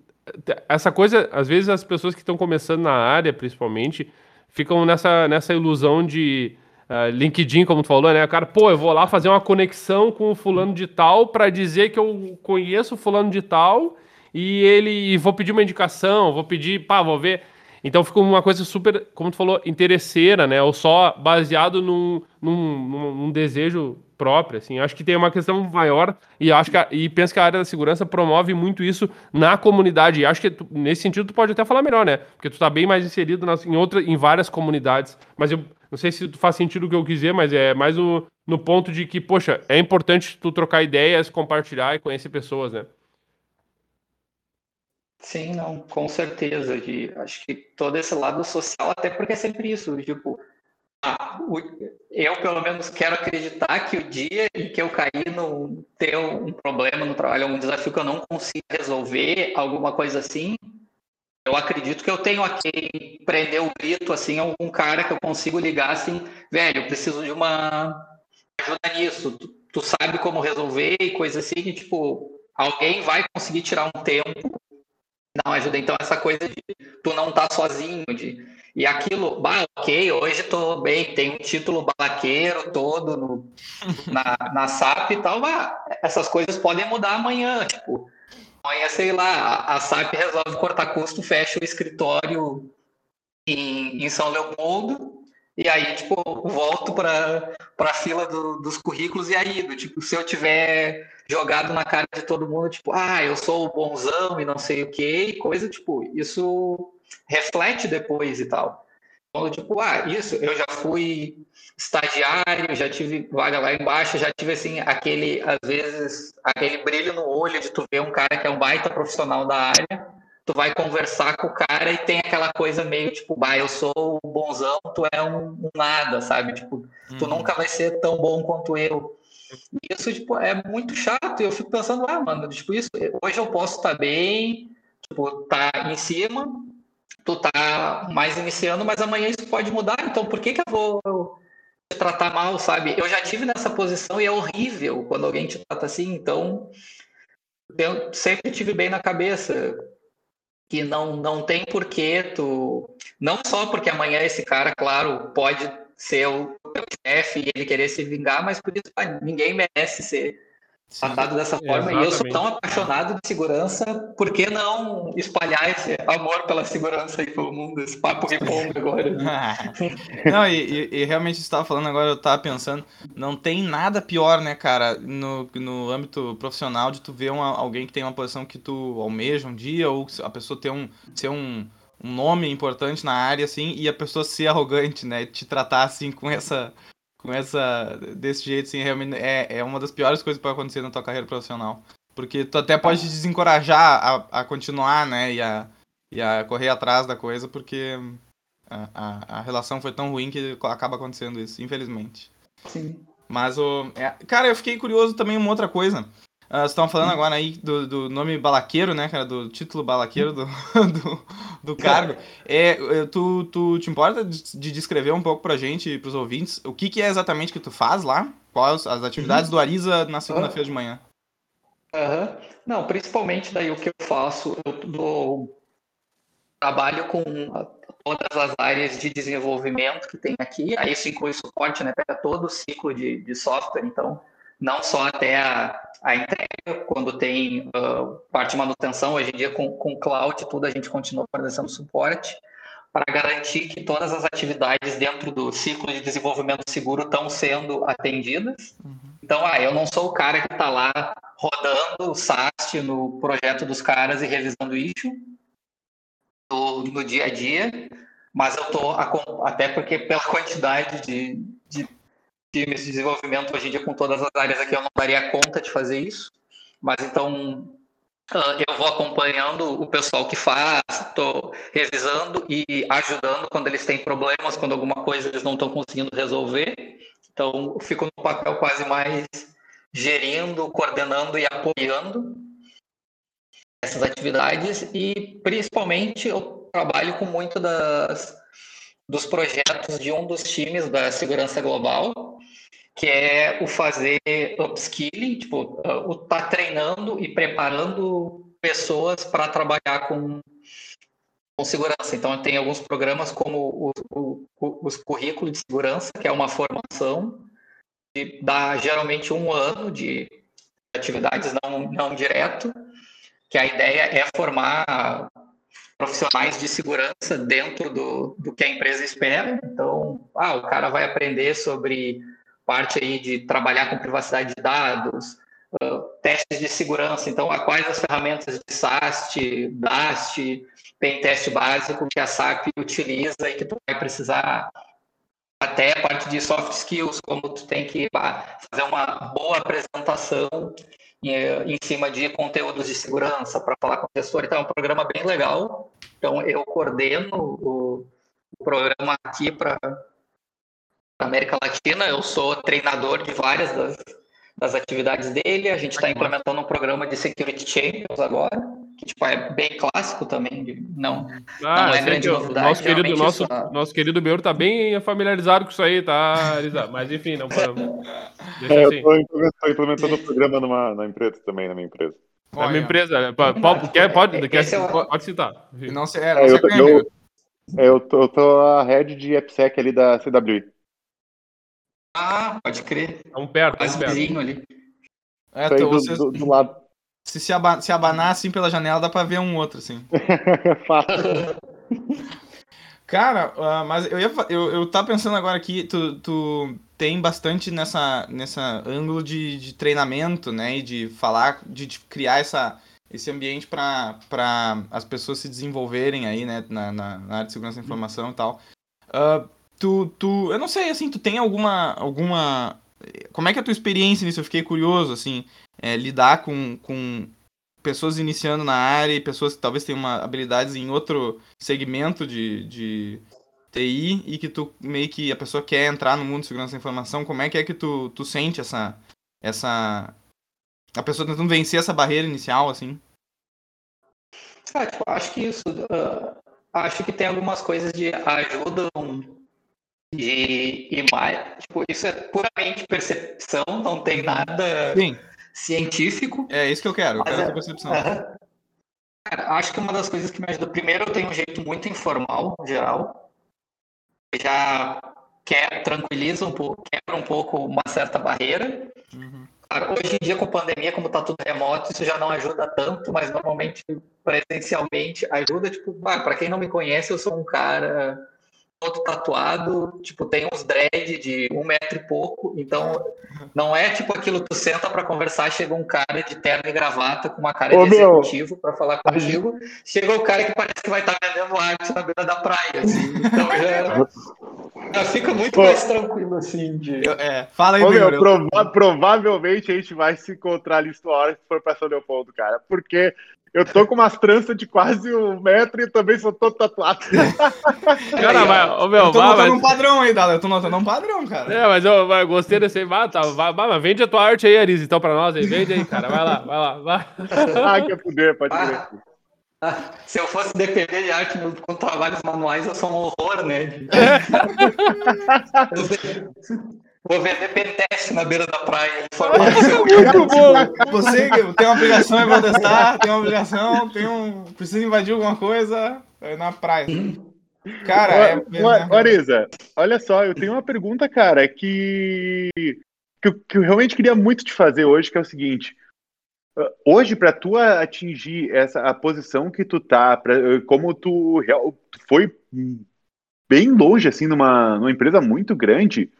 Essa coisa, às vezes as pessoas que estão começando na área, principalmente, ficam nessa, nessa ilusão de Uh, LinkedIn, como tu falou, né? Cara, pô, eu vou lá fazer uma conexão com o fulano de tal para dizer que eu conheço o fulano de tal e ele e vou pedir uma indicação, vou pedir, pá, vou ver. Então ficou uma coisa super, como tu falou, interesseira, né? Ou só baseado num, num, num desejo próprio, assim. Acho que tem uma questão maior e acho que a, e penso que a área da segurança promove muito isso na comunidade. E acho que tu, nesse sentido tu pode até falar melhor, né? Porque tu tá bem mais inserido nas, em outra, em várias comunidades. Mas eu não sei se faz sentido o que eu quis dizer, mas é mais no, no ponto de que, poxa, é importante tu trocar ideias, compartilhar e conhecer pessoas, né? Sim, não, com certeza. De, acho que todo esse lado social, até porque é sempre isso, tipo, ah, o, eu pelo menos quero acreditar que o dia em que eu cair no ter um problema no trabalho, um desafio que eu não consigo resolver, alguma coisa assim, eu acredito que eu tenho a quem prender o grito, assim, algum cara que eu consigo ligar assim, velho, eu preciso de uma ajuda nisso, tu, tu sabe como resolver e coisa assim, e, tipo, alguém vai conseguir tirar um tempo uma ajuda. Então, essa coisa de tu não tá sozinho, de, e aquilo, bah, ok, hoje tô bem, tem um título balaqueiro todo no, na, na SAP e tal, essas coisas podem mudar amanhã, tipo, amanhã, sei lá, a SAP resolve cortar custo, fecha o escritório em, em São Leopoldo, e aí, tipo, volto para a fila do, dos currículos e aí, tipo, se eu tiver jogado na cara de todo mundo, tipo, ah, eu sou o bonzão e não sei o que, coisa, tipo, isso reflete depois e tal. Então, tipo, ah, isso, eu já fui estagiário, já tive vaga lá embaixo, já tive, assim, aquele, às vezes, aquele brilho no olho de tu ver um cara que é um baita profissional da área, tu vai conversar com o cara e tem aquela coisa meio tipo, bah, eu sou o bonzão, tu é um, um nada, sabe? Tipo, tu uhum. nunca vai ser tão bom quanto eu. Isso, tipo, é muito chato. Eu fico pensando, ah, mano, tipo, isso, hoje eu posso estar tá bem, tipo, tá em cima, tu tá mais iniciando, mas amanhã isso pode mudar, então por que que eu vou te tratar mal, sabe? Eu já tive nessa posição e é horrível quando alguém te trata assim, então eu sempre tive bem na cabeça que não, não tem porquê tu. Não só porque amanhã esse cara, claro, pode ser o chefe e ele querer se vingar, mas por isso ninguém merece ser tratado dessa forma. Exatamente. E eu sou tão apaixonado de segurança, por que não espalhar esse amor pela segurança aí pelo mundo, esse papo ripongo agora? não, e, e, realmente você estava falando agora, eu estava pensando, não tem nada pior, né, cara, no, no âmbito profissional de tu ver uma, alguém que tem uma posição que tu almeja um dia, ou a pessoa ter um, ser um, um nome importante na área, assim, e a pessoa ser arrogante, né, te tratar assim com essa com essa. desse jeito, assim, realmente é, é uma das piores coisas que pode acontecer na tua carreira profissional. Porque tu até pode te desencorajar a, a continuar, né? E a, e a correr atrás da coisa, porque a, a, a relação foi tão ruim que acaba acontecendo isso, infelizmente. Sim. Mas o. É, cara, eu fiquei curioso também uma outra coisa. Uh, vocês estavam falando agora aí do, do nome balaqueiro, né, cara? Do título balaqueiro do, do, do cargo. É, tu, tu te importa de descrever um pouco pra gente e pros ouvintes o que, que é exatamente que tu faz lá? Quais as atividades uhum. do Ariza na segunda-feira de manhã? Uhum. Não, principalmente daí o que eu faço, eu dou, trabalho com todas as áreas de desenvolvimento que tem aqui, aí isso inclui suporte, né? Pega todo o ciclo de, de software, então não só até a, a entrega, quando tem uh, parte de manutenção, hoje em dia com, com cloud e tudo, a gente continua fornecendo suporte para garantir que todas as atividades dentro do ciclo de desenvolvimento seguro estão sendo atendidas. Uhum. Então, ah, eu não sou o cara que está lá rodando o SAST no projeto dos caras e revisando isso no, no dia a dia, mas eu estou, até porque pela quantidade de, de de desenvolvimento hoje em dia com todas as áreas aqui eu não daria conta de fazer isso, mas então ah, eu vou acompanhando o pessoal que faz, estou revisando e ajudando quando eles têm problemas, quando alguma coisa eles não estão conseguindo resolver. Então, fico no papel quase mais gerindo, coordenando e apoiando essas atividades. E, principalmente, eu trabalho com muito das, dos projetos de um dos times da segurança global, que é o fazer upskilling, tipo, o tá treinando e preparando pessoas para trabalhar com, com segurança. Então, tem alguns programas como o, o, os currículos de segurança, que é uma formação que dá geralmente um ano de atividades, não, não direto, que a ideia é formar profissionais de segurança dentro do, do que a empresa espera. Então, ah, o cara vai aprender sobre parte aí de trabalhar com privacidade de dados, uh, testes de segurança. Então, a quais as ferramentas de SAST, DAST, tem teste básico que a SAP utiliza e que tu vai precisar até a parte de soft skills, como tu tem que fazer uma boa apresentação em, em cima de conteúdos de segurança para falar com o gestor. Então, é um programa bem legal. Então, eu coordeno o programa aqui para América Latina. Eu sou treinador de várias das, das atividades dele. A gente está implementando um programa de Security Champions agora, que tipo, é bem clássico também. Não, ah, não é grande novidade. Nosso querido, nosso, nosso querido Beuro está bem familiarizado com isso aí, tá, Elisa? Mas enfim, não podemos. É, assim. Eu estou implementando o programa numa, na empresa também, na minha empresa. Na minha empresa, pode, quer, pode, quer, é pode citar. Não sei, é, é, eu, eu, eu, tô, eu tô a head de AppSec ali da CWI. Ah, pode crer. Estamos perto, Quase perto. ali. É, tô, vocês... do, do, lado. Se se, aba se abanar assim pela janela, dá pra ver um outro, assim. Cara, uh, mas eu ia eu, eu tava pensando agora aqui, tu, tu tem bastante nessa, nessa ângulo de, de treinamento, né? E de falar, de, de criar essa, esse ambiente para as pessoas se desenvolverem aí, né? Na, na, na área de segurança da informação e tal. Uh, tu, tu, eu não sei, assim, tu tem alguma, alguma, como é que é a tua experiência nisso? Eu fiquei curioso, assim, é, lidar com, com pessoas iniciando na área e pessoas que talvez tenham uma habilidades em outro segmento de, de TI e que tu meio que a pessoa quer entrar no mundo de segurança da informação, como é que é que tu, tu sente essa essa a pessoa tentando vencer essa barreira inicial assim? Ah, tipo, acho que isso uh, acho que tem algumas coisas de ajudam de imagem. Tipo, isso é puramente percepção, não tem nada Sim. científico. É isso que eu quero, eu quero é, percepção. Uh, cara, acho que uma das coisas que me ajuda, primeiro, eu tenho um jeito muito informal, em geral. Já quer, tranquiliza um pouco, quebra um pouco uma certa barreira. Uhum. hoje em dia, com pandemia, como está tudo remoto, isso já não ajuda tanto, mas normalmente, presencialmente, ajuda. Tipo, para quem não me conhece, eu sou um cara todo tatuado, tipo, tem uns dread de um metro e pouco, então não é tipo aquilo tu senta para conversar, chega um cara de terno e gravata com uma cara Ô, de executivo para falar contigo, chega o cara que parece que vai estar tá vendendo arte na beira da praia, assim, então já, já fica muito Ô, mais tranquilo, assim, de... É, fala aí, Ô, meu, prova provavelmente a gente vai se encontrar ali sua hora se for para São Leopoldo, cara, porque eu tô com umas tranças de quase um metro e também sou todo tatuado. Cara, mas, ô, meu, eu tô notando mas... um padrão aí, Dada. Eu tô notando um padrão, cara. É, mas eu, eu gostei desse aí. Vai, tá, vai, vai, vende a tua arte aí, Aris, então, pra nós aí. Vende aí, cara. Vai lá, vai lá, vai. Ah, que poder, pode crer. Ah, se eu fosse depender de arte com trabalhos manuais, eu sou um horror, né? Vou vender pentest na beira da praia. Muito bom. Você tem uma obrigação em protestar, tem uma obrigação, tem um. Precisa invadir alguma coisa é na praia. Cara, é. Marisa, olha só, eu tenho uma pergunta, cara, que. Que eu, que eu realmente queria muito te fazer hoje, que é o seguinte. Hoje, para tu atingir essa a posição que tu tá, pra, como tu, tu foi bem longe, assim, numa, numa empresa muito grande,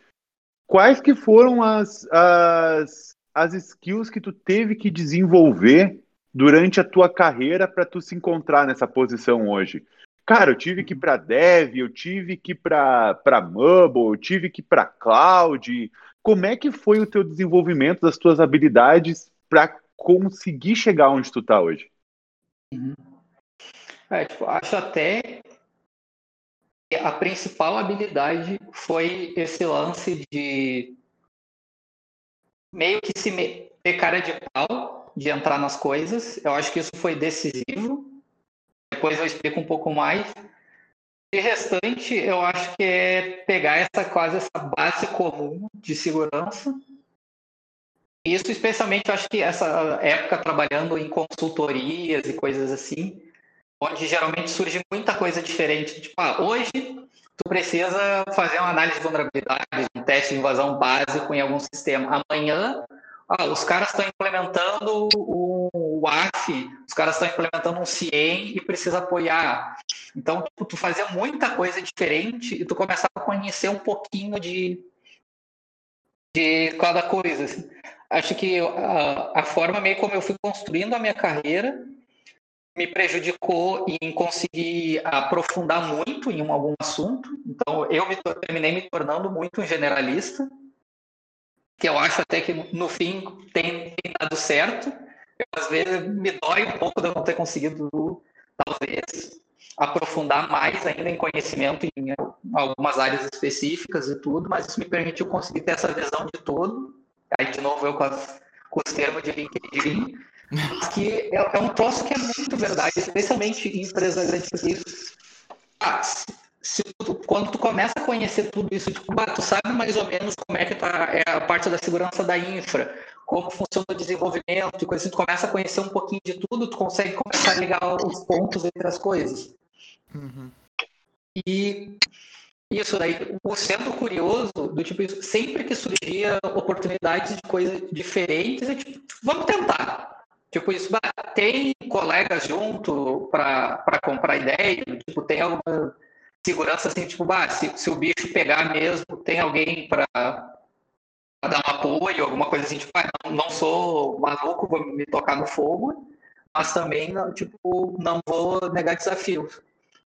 quais que foram as, as, as skills que tu teve que desenvolver durante a tua carreira para tu se encontrar nessa posição hoje? Cara, eu tive que ir para dev, eu tive que ir para mobile, eu tive que ir para cloud. Como é que foi o teu desenvolvimento das tuas habilidades para conseguir chegar onde tu tá hoje? Uhum. É, tipo, acho até a principal habilidade foi esse lance de meio que se ter cara de pau, de entrar nas coisas. Eu acho que isso foi decisivo. Depois eu explico um pouco mais. E restante, eu acho que é pegar essa quase essa base comum de segurança. Isso, especialmente, eu acho que essa época trabalhando em consultorias e coisas assim, onde geralmente surge muita coisa diferente. Tipo, ah, hoje tu precisa fazer uma análise de vulnerabilidade, um teste de invasão básico em algum sistema. Amanhã, ah, os caras estão implementando o, WAF, os caras estão implementando um CIEM e precisa apoiar. Então, tipo, tu fazia muita coisa diferente e tu começava a conhecer um pouquinho de, de cada coisa. Assim. Acho que a, a forma meio como eu fui construindo a minha carreira me prejudicou em conseguir aprofundar muito em algum assunto. Então, eu me, terminei me tornando muito um generalista, que eu acho até que no fim tem, tem dado certo. Eu, às vezes me dói um pouco de eu não ter conseguido, talvez, aprofundar mais ainda em conhecimento em algumas áreas específicas e tudo, mas isso me permitiu conseguir ter essa visão de todo. Aí, de novo, eu com, as, com os termos de LinkedIn, que é, é, um troço que é muito verdade, especialmente em empresas grandes, porque isso, ah, se tu, quando tu começa a conhecer tudo isso, tipo, ah, tu sabe mais ou menos como é que tá, é a parte da segurança da infra, como funciona o desenvolvimento e coisa assim, tu começa a conhecer um pouquinho de tudo, tu consegue começar a ligar os pontos entre as coisas. Uhum. E isso daí, o sendo curioso, do tipo, sempre que surgia oportunidades de coisas diferentes, é tipo, vamos tentar. Tipo, isso, tem colegas junto para comprar ideia, tipo, tem alguma segurança assim, tipo, bah, se, se o bicho pegar mesmo, tem alguém para dar um apoio, alguma coisa assim, tipo, ah, não, não sou maluco, vou me tocar no fogo, mas também, tipo, não vou negar desafios.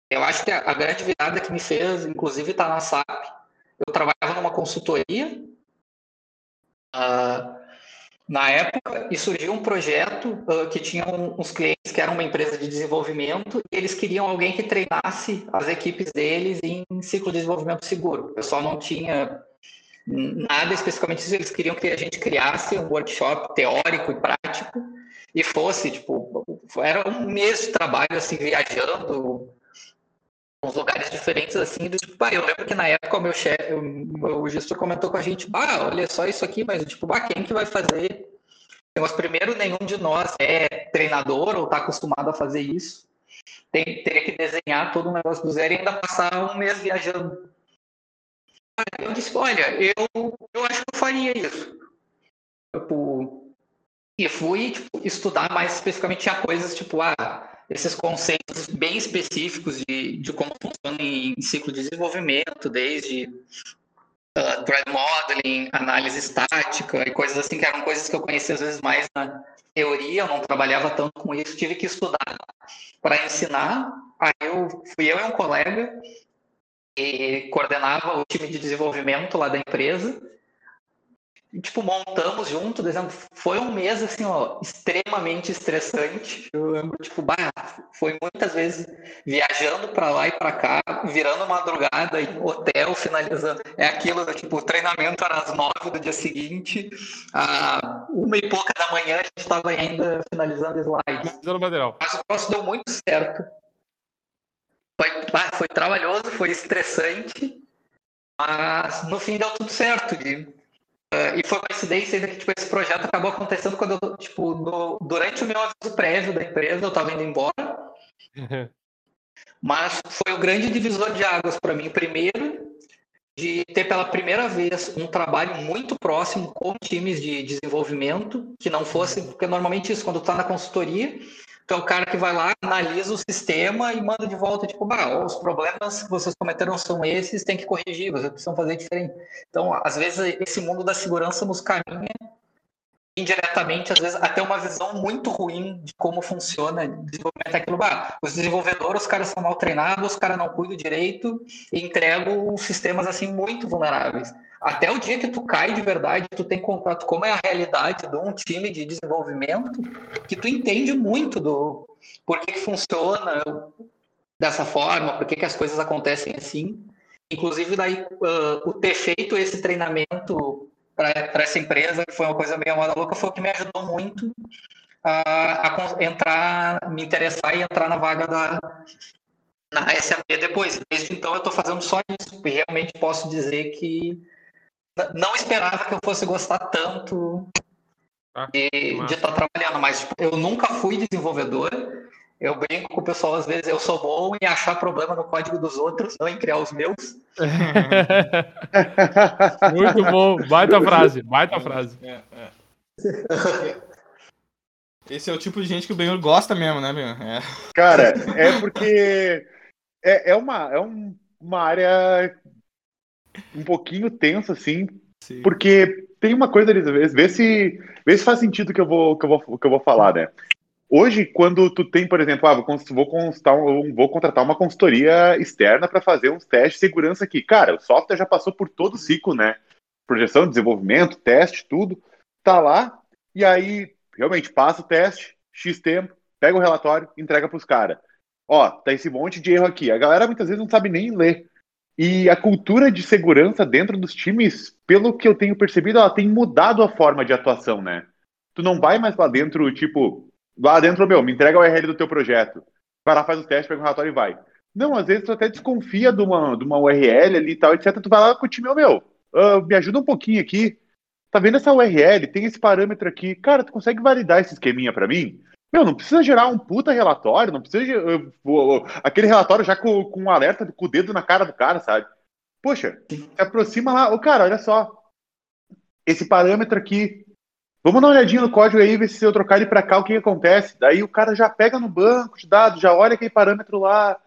Eu acho que a, grande virada que me fez, inclusive, está na SAP. Eu trabalhava numa consultoria uh, na época e surgiu um projeto uh, que tinha uns clientes que eram uma empresa de desenvolvimento e eles queriam alguém que treinasse as equipes deles em ciclo de desenvolvimento seguro. O pessoal não tinha nada especificamente isso, eles queriam que a gente criasse um workshop teórico e prático e fosse, tipo, era um mês de trabalho, assim, viajando, uns lugares diferentes assim, do tipo, eu lembro que na época o meu chefe, o gestor comentou com a gente, ah, olha só isso aqui, mas tipo, bah, quem que vai fazer? Mas primeiro nenhum de nós é treinador ou está acostumado a fazer isso. Tem, teria que desenhar todo o negócio do zero e ainda passar um mês viajando. Eu disse, olha, eu, eu acho que eu faria isso. Tipo, e fui tipo, estudar mais especificamente, tinha coisas tipo, ah, esses conceitos bem específicos de, de como funciona em ciclo de desenvolvimento, desde uh, thread modeling, análise estática e coisas assim, que eram coisas que eu conhecia às vezes mais na teoria, eu não trabalhava tanto com isso, tive que estudar para ensinar. Aí eu fui eu e um colega que coordenava o time de desenvolvimento lá da empresa tipo, montamos junto, dezembro. Foi um mês, assim, ó, extremamente estressante. Eu lembro, tipo, bah, foi muitas vezes viajando para lá e para cá, virando madrugada em hotel, finalizando. É aquilo, tipo, o treinamento era às nove do dia seguinte, a uma e pouca da manhã a gente estava ainda finalizando material. Mas o negócio deu muito certo. Foi, bah, foi trabalhoso, foi estressante, mas no fim deu tudo certo. De Uh, e foi coincidência ainda que tipo, esse projeto acabou acontecendo quando eu, tipo, no, durante o meu aviso prévio da empresa, eu estava indo embora. Mas foi o grande divisor de águas para mim. Primeiro, de ter pela primeira vez um trabalho muito próximo com times de desenvolvimento, que não fosse, porque normalmente isso, quando está na consultoria, tu é o cara que vai lá, analisa o sistema e manda de volta, tipo, bah, os problemas que vocês cometeram são esses, tem que corrigir, vocês precisam fazer diferente. Então, às vezes, esse mundo da segurança nos caminha indiretamente, às vezes, até uma visão muito ruim de como funciona desenvolvimento aquilo. Bah, os desenvolvedores, os caras são mal treinados, os caras não cuidam direito e entregam sistemas, assim, muito vulneráveis até o dia que tu cai de verdade, tu tem contato como é a realidade de um time de desenvolvimento, que tu entende muito do por que, que funciona dessa forma, por que, que as coisas acontecem assim. Inclusive, daí, uh, o ter feito esse treinamento para essa empresa, que foi uma coisa meio louca, foi o que me ajudou muito a, a, entrar, me interessar e entrar na vaga da na SAP depois. Desde então, eu estou fazendo só isso. E realmente posso dizer que não esperava que eu fosse gostar tanto ah, de, estar trabalhando, mas tipo, eu nunca fui desenvolvedor. Eu brinco com o pessoal, às vezes eu sou bom em achar problema no código dos outros, não em criar os meus. Muito bom, baita frase, baita frase. É, é. Esse é o tipo de gente que o Benhur gosta mesmo, né, Benhur? É. Cara, é porque é, é, uma, é um, uma área um pouquinho tenso, assim, Sim. porque tem uma coisa ali, vê se, vê se faz sentido que eu vou, que eu vou, que eu vou falar, né? Hoje, quando tu tem, por exemplo, ah, vou, vou, constar, vou contratar uma consultoria externa para fazer uns testes de segurança aqui. Cara, o software já passou por todo o ciclo, né? Projeção, desenvolvimento, teste, tudo. Tá lá, e aí realmente passa o teste, X tempo, pega o relatório, entrega para os caras. Ó, tá esse monte de erro aqui. A galera muitas vezes não sabe nem ler. E a cultura de segurança dentro dos times, pelo que eu tenho percebido, ela tem mudado a forma de atuação, né? Tu não vai mais lá dentro, tipo, lá dentro, meu, me entrega o URL do teu projeto. Vai lá, faz o teste, pega o relatório e vai. Não, às vezes tu até desconfia de uma, de uma URL ali e tal, etc. Tu vai lá com o time, meu, uh, me ajuda um pouquinho aqui. Tá vendo essa URL? Tem esse parâmetro aqui. Cara, tu consegue validar esse esqueminha para mim? Meu, não precisa gerar um puta relatório, não precisa. Aquele relatório já com, com um alerta com o dedo na cara do cara, sabe? Poxa, se aproxima lá. Ô, cara, olha só. Esse parâmetro aqui, Vamos dar uma olhadinha no código aí, ver se eu trocar ele para cá, o que, que, acontece. Daí o cara já pega no banco de dados, já olha aquele parâmetro lá.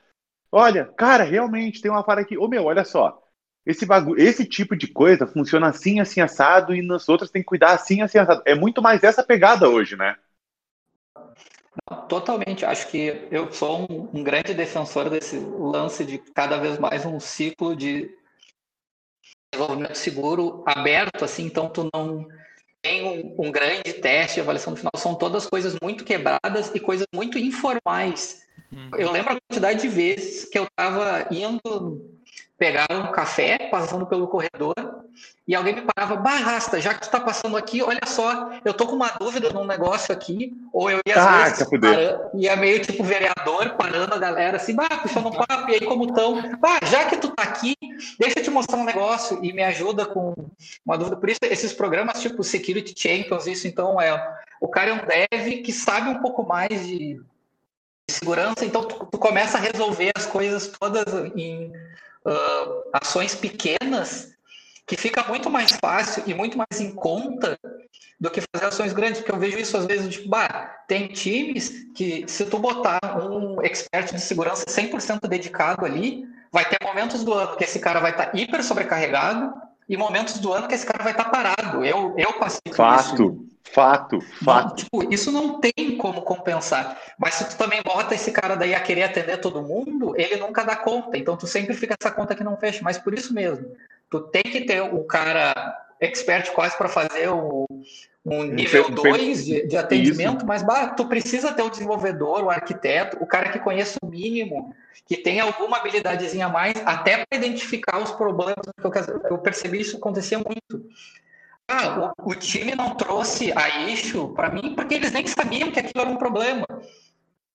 Olha, cara, realmente tem uma falha aqui. Ô meu, olha só. Esse, bagulho, esse tipo de coisa funciona assim, assim, assado, e nas outras tem que cuidar assim, assim, assado. É muito mais essa pegada hoje, né? Totalmente. Acho que eu sou um, um grande defensor desse lance de cada vez mais um ciclo de desenvolvimento seguro aberto, assim, então tu não tem um, um, grande teste avaliação no final. São todas coisas muito quebradas e coisas muito informais. Uhum. Eu lembro a quantidade de vezes que eu estava indo pegar um café, passando pelo corredor, e alguém me parava, barrasta, já que tu tá passando aqui, olha só, eu tô com uma dúvida num negócio aqui, ou eu ia ah, vezes, parando, ia meio tipo vereador, parando a galera, assim, bah, puxando um papo, e aí como tão, bah, já que tu tá aqui, deixa eu te mostrar um negócio, e me ajuda com uma dúvida, por isso esses programas tipo Security Champions, isso então é, o cara é um dev que sabe um pouco mais de segurança, então tu, tu começa a resolver as coisas todas em uh, ações pequenas que fica muito mais fácil e muito mais em conta do que fazer ações grandes, porque eu vejo isso às vezes, tipo, bah, tem times que se tu botar um expert de segurança 100% dedicado ali, vai ter momentos do ano que esse cara vai estar tá hiper sobrecarregado e momentos do ano que esse cara vai estar tá parado. Eu, eu passei por Fato. isso. Fato, fato. tipo, isso não tem como compensar. Mas se tu também bota esse cara daí a querer atender todo mundo, ele nunca dá conta. Então tu sempre fica essa conta que não fecha. Mas por isso mesmo, tu tem que ter o cara expert quase para fazer o, um nível 2 de, de, atendimento, isso. mas bah, tu precisa ter o desenvolvedor, o arquiteto, o cara que conheça o mínimo, que tem alguma habilidadezinha a mais, até para identificar os problemas. Eu percebi isso acontecer muito. Ah, o, o, time não trouxe a issue para mim porque eles nem sabiam que aquilo era um problema.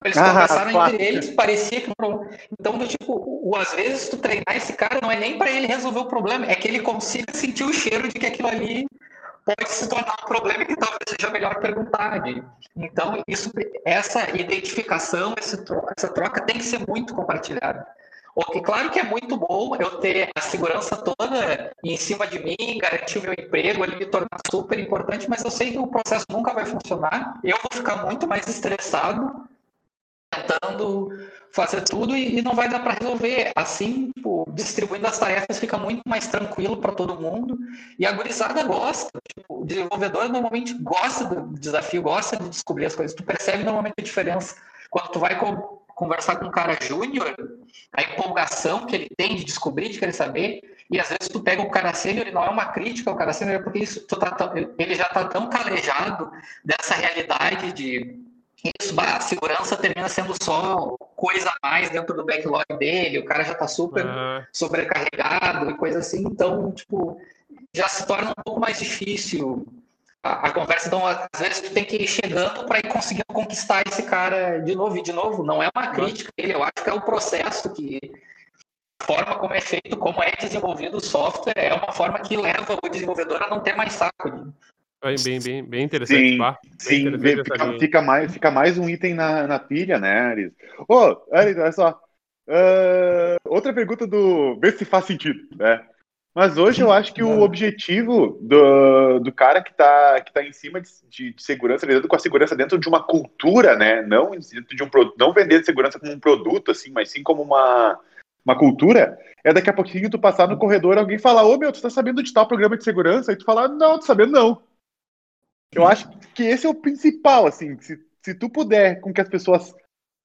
Eles ah, conversaram claro. entre eles, parecia que. Então, tipo, o, às vezes tu treinar esse cara não é nem para ele resolver o problema, é que ele consiga sentir o cheiro de que aquilo ali pode se tornar um problema que talvez seja melhor perguntar. Né? Então, isso, essa identificação, essa troca, essa troca tem que ser muito compartilhada. Ok, claro que é muito bom eu ter a segurança toda em cima de mim, garantir o meu emprego, ele me tornar super importante, mas eu sei que o processo nunca vai funcionar. Eu vou ficar muito mais estressado tentando fazer tudo e, não vai dar para resolver. Assim, tipo, distribuindo as tarefas fica muito mais tranquilo para todo mundo. E a gurizada gosta. Tipo, o desenvolvedor normalmente gosta do desafio, gosta de descobrir as coisas. Tu percebe normalmente a diferença. Quando tu vai conversar com um cara júnior, a empolgação que ele tem de descobrir, de querer saber, e às vezes tu pega o cara sênior e não é uma crítica ao cara sênior, é porque isso, tá, ele já está tão calejado dessa realidade de isso, a segurança termina sendo só coisa a mais dentro do backlog dele, o cara já está super uhum. sobrecarregado e coisa assim, então, tipo, já se torna um pouco mais difícil a, a, conversa. Então, às vezes, tu tem que ir chegando para ir conseguindo conquistar esse cara de novo. E, de novo, não é uma crítica ele, eu acho que é o processo que. A forma como é feito, como é desenvolvido o software, é uma forma que leva o desenvolvedor a não ter mais saco. De... Bem, bem, bem interessante. Sim, pá. sim interessante fica, fica, mais, fica mais um item na, na pilha, né, Aris? Ô, oh, Aris, olha só. Uh, outra pergunta do. Vê se faz sentido, né? Mas hoje eu acho que o objetivo do, do cara que está que tá em cima de, de, de, segurança, lidando com a segurança dentro de uma cultura, né? Não dentro de um não vender segurança como um produto, assim, mas sim como uma, uma cultura, é daqui a pouquinho tu passar no corredor e alguém falar, ô meu, tu tá sabendo de tal programa de segurança? E tu falar, não, tô sabendo não. Eu acho que esse é o principal, assim, se se tu puder com que as pessoas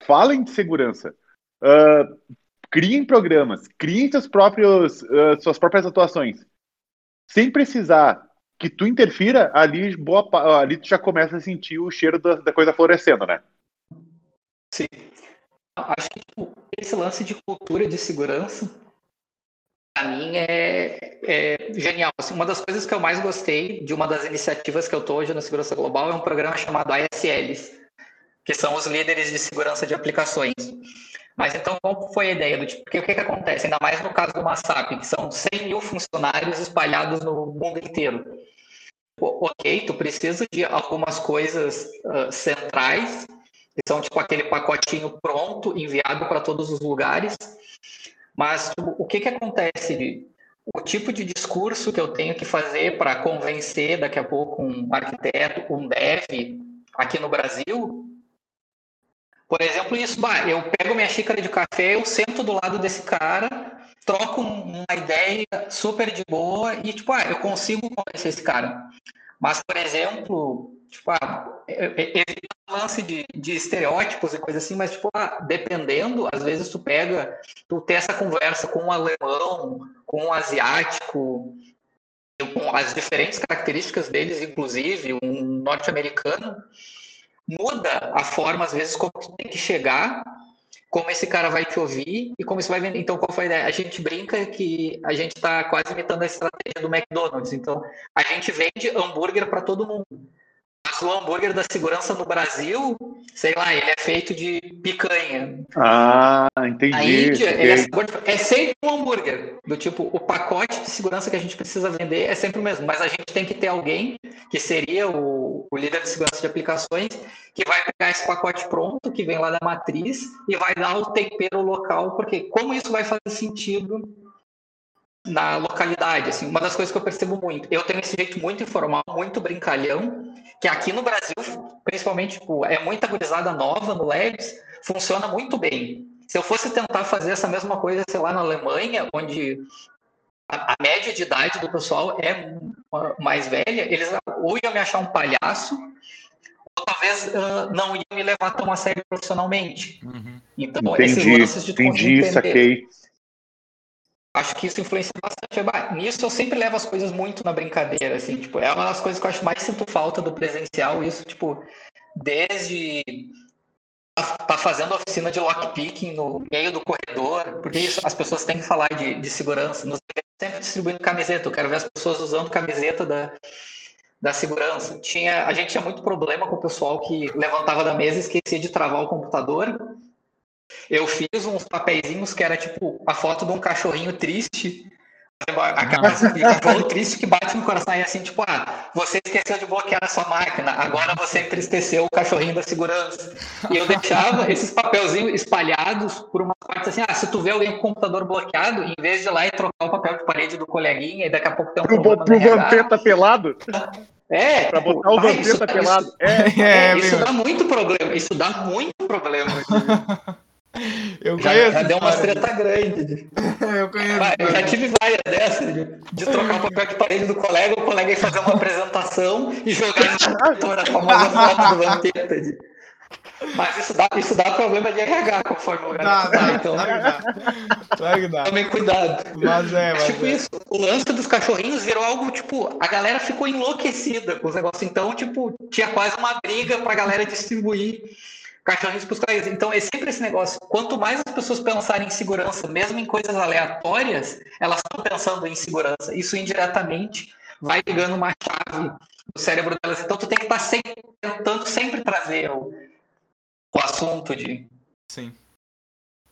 falem de segurança, uh, criem programas, criem seus próprios, uh, suas próprias atuações, sem precisar que tu interfira, ali, boa, ali tu já começa a sentir o cheiro da, da coisa florescendo, né? Sim. Acho que tipo, esse lance de cultura de segurança, para mim, é, é genial. Assim, uma das coisas que eu mais gostei de uma das iniciativas que eu estou hoje na Segurança Global é um programa chamado ASLs, que são os líderes de segurança de aplicações. Mas então, qual foi a ideia do tipo? Porque o que, que acontece? Ainda mais no caso do Massap, que são 100 mil funcionários espalhados no mundo inteiro. Ok, tu precisa de algumas coisas uh, centrais, que são tipo aquele pacotinho pronto, enviado para todos os lugares. Mas tipo, o que, que acontece? O tipo de discurso que eu tenho que fazer para convencer daqui a pouco um arquiteto, um dev aqui no Brasil, por exemplo, isso, bah, eu pego minha xícara de café, eu sento do lado desse cara, troco uma ideia super de boa e, tipo, ah, eu consigo convencer esse cara. Mas, por exemplo, tipo, ah, evita o lance de, de estereótipos e coisa assim, mas, tipo, ah, dependendo, às vezes tu pega, tu tem essa conversa com um alemão, com um asiático, com as diferentes características deles, inclusive, um norte-americano, muda a forma, às vezes, como tu tem que chegar, como esse cara vai te ouvir e como isso vai vender. Então, qual foi a ideia? A gente brinca que a gente está quase imitando a estratégia do McDonald's. Então, a gente vende hambúrguer para todo mundo o hambúrguer da segurança no Brasil, sei lá, ele é feito de picanha. Ah, entendi. Na Índia, ele é, é, sempre um hambúrguer. Do tipo, o pacote de segurança que a gente precisa vender é sempre o mesmo. Mas a gente tem que ter alguém, que seria o, o líder de segurança de aplicações, que vai pegar esse pacote pronto, que vem lá da matriz, e vai dar o tempero local, porque como isso vai fazer sentido na localidade, assim, uma das coisas que eu percebo muito, eu tenho esse jeito muito informal, muito brincalhão, que aqui no Brasil, principalmente, tipo, é muita gurizada nova no Labs, funciona muito bem. Se eu fosse tentar fazer essa mesma coisa, sei lá, na Alemanha, onde a, a média de idade do pessoal é mais velha, eles ou iam me achar um palhaço, ou talvez uh, não iam me levar tão a sério profissionalmente. Uhum. Então, entendi, esses lances de entendi, saquei acho que isso influencia bastante. Nisso eu sempre levo as coisas muito na brincadeira, assim, tipo, é uma das coisas que eu acho mais sinto falta do presencial, isso, tipo, desde tá fazendo oficina de lockpicking no meio do corredor, porque isso, as pessoas têm que falar de, de segurança, nos sempre distribuindo camiseta, eu quero ver as pessoas usando camiseta da, da segurança. Tinha, a gente tinha muito problema com o pessoal que levantava da mesa e esquecia de travar o computador, eu fiz uns papeizinhos que era tipo a foto de um cachorrinho triste. Aquela cachorro triste que bate no coração e assim, tipo, ah, você esqueceu de bloquear a sua máquina, agora você entristeceu o cachorrinho da segurança. E eu deixava esses papelzinhos espalhados por uma parte assim, ah, se tu vê alguém com o computador bloqueado, em vez de ir lá e trocar o papel de parede do coleguinha, e daqui a pouco tem um pro, problema. Pro Vampeta pelado? É, pra botar o Vampeta pelado. Isso, é, é, é, isso dá muito problema, isso dá muito problema. Eu já, conheço. Já deu uma treta grande. eu conheço. eu já tive várias dessas, de, de trocar o papel de parede do colega, o colega ia fazer uma apresentação e jogar na a famosa foto do Vampeta. Mas isso dá, isso dá problema de RH conforme o lugar dá, dá, então. Claro que dá. Tomem cuidado. Mas é, mas tipo é. isso, o lance dos cachorrinhos virou algo, tipo, a galera ficou enlouquecida com os negócios. Então, tipo, tinha quase uma briga pra galera distribuir cachorrinhos para os colegas. Então é sempre esse negócio. Quanto mais as pessoas pensarem em segurança, mesmo em coisas aleatórias, elas estão pensando em segurança. Isso indiretamente vai ligando uma chave no cérebro delas. Então tu tem que estar sempre, tentando sempre trazer o, o assunto de. Sim.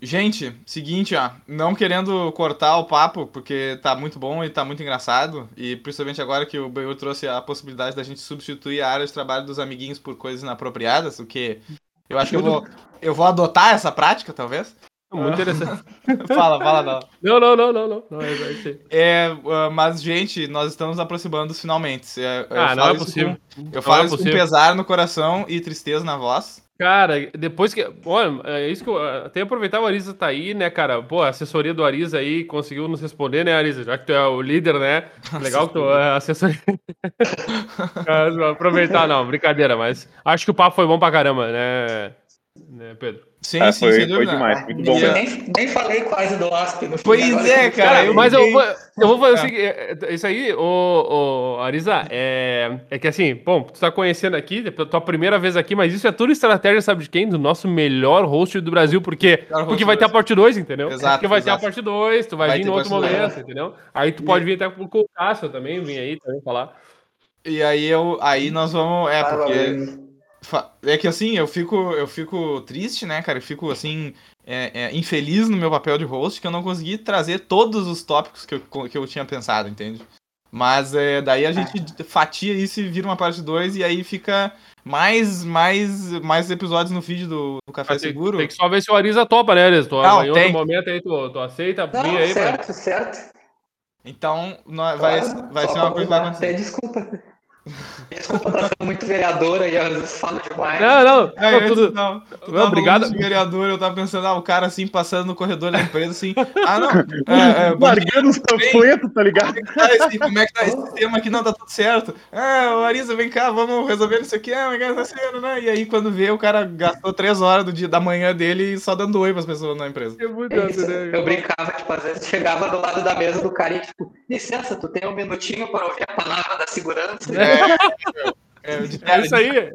Gente, seguinte, ó, não querendo cortar o papo, porque tá muito bom e tá muito engraçado, e principalmente agora que o Benhur trouxe a possibilidade da gente substituir a área de trabalho dos amiguinhos por coisas inapropriadas, o que eu acho que eu vou, eu vou adotar essa prática, talvez. Muito interessante. fala, fala, não. Não, não, não, não, não. não é, é, é, mas, gente, nós estamos aproximando finalmente. É, ah, não é possível. Com, eu falo é isso com pesar no coração e tristeza na voz. Cara, depois que. Olha, é isso que eu. Até aproveitar o Arisa tá aí, né, cara? Pô, a assessoria do Arisa aí conseguiu nos responder, né, Arisa? Já que tu é o líder, né? Legal que tu é assessoria. aproveitar, não, brincadeira, mas acho que o papo foi bom pra caramba, né, né Pedro? Sim, ah, sim, foi, foi demais, muito bom. Eu nem, nem falei quase do Asp no Pois é, cara. Eu mas eu vou, eu vou fazer o seguinte: é, isso aí, ô, ô, Arisa, é, é que assim, bom, tu tá conhecendo aqui, é tua primeira vez aqui, mas isso é tudo estratégia, sabe de quem? Do nosso melhor host do Brasil, porque, porque vai ter a parte 2, entendeu? Exato. Porque vai exato. ter a parte 2, tu vai, vai vir no outro momento, entendeu? Aí tu pode vir até com o Cássio também, vir aí também falar. E aí eu, aí nós vamos, é, porque é que assim, eu fico, eu fico triste, né, cara? Eu fico assim, é, é, infeliz no meu papel de host que eu não consegui trazer todos os tópicos que eu, que eu tinha pensado, entende? Mas é, daí a gente fatia isso e vira uma parte 2 e aí fica mais, mais, mais episódios no feed do, do Café tem, Seguro. Tem que só ver se o Arisa topa, né, Arisa? Tu, não, em tem. outro momento aí tu, tu aceita não, aí. Certo, pra... certo. Então, vai, vai ser uma coisa que vai acontecer. Desculpa. Desculpa, tá sendo muito vereadora e às vezes fala demais. Não, não, é, não, tudo... não, não obrigado. vereador, eu tava pensando, ah, o cara assim, passando no corredor da empresa, assim, ah, não. É, é, Largando os panfletos, tá ligado? Assim, como é que tá esse tema aqui? Não, tá tudo certo. Ah, o Arisa, vem cá, vamos resolver isso aqui. Ah, mas tá sendo, né? E aí, quando vê, o cara gastou três horas do dia, da manhã dele só dando oi pras pessoas na empresa. É muito é isso, né? Eu brincava, tipo, às vezes chegava do lado da mesa do cara e, tipo, licença, tu tem um minutinho para ouvir a palavra da segurança? É. É, é, isso aí.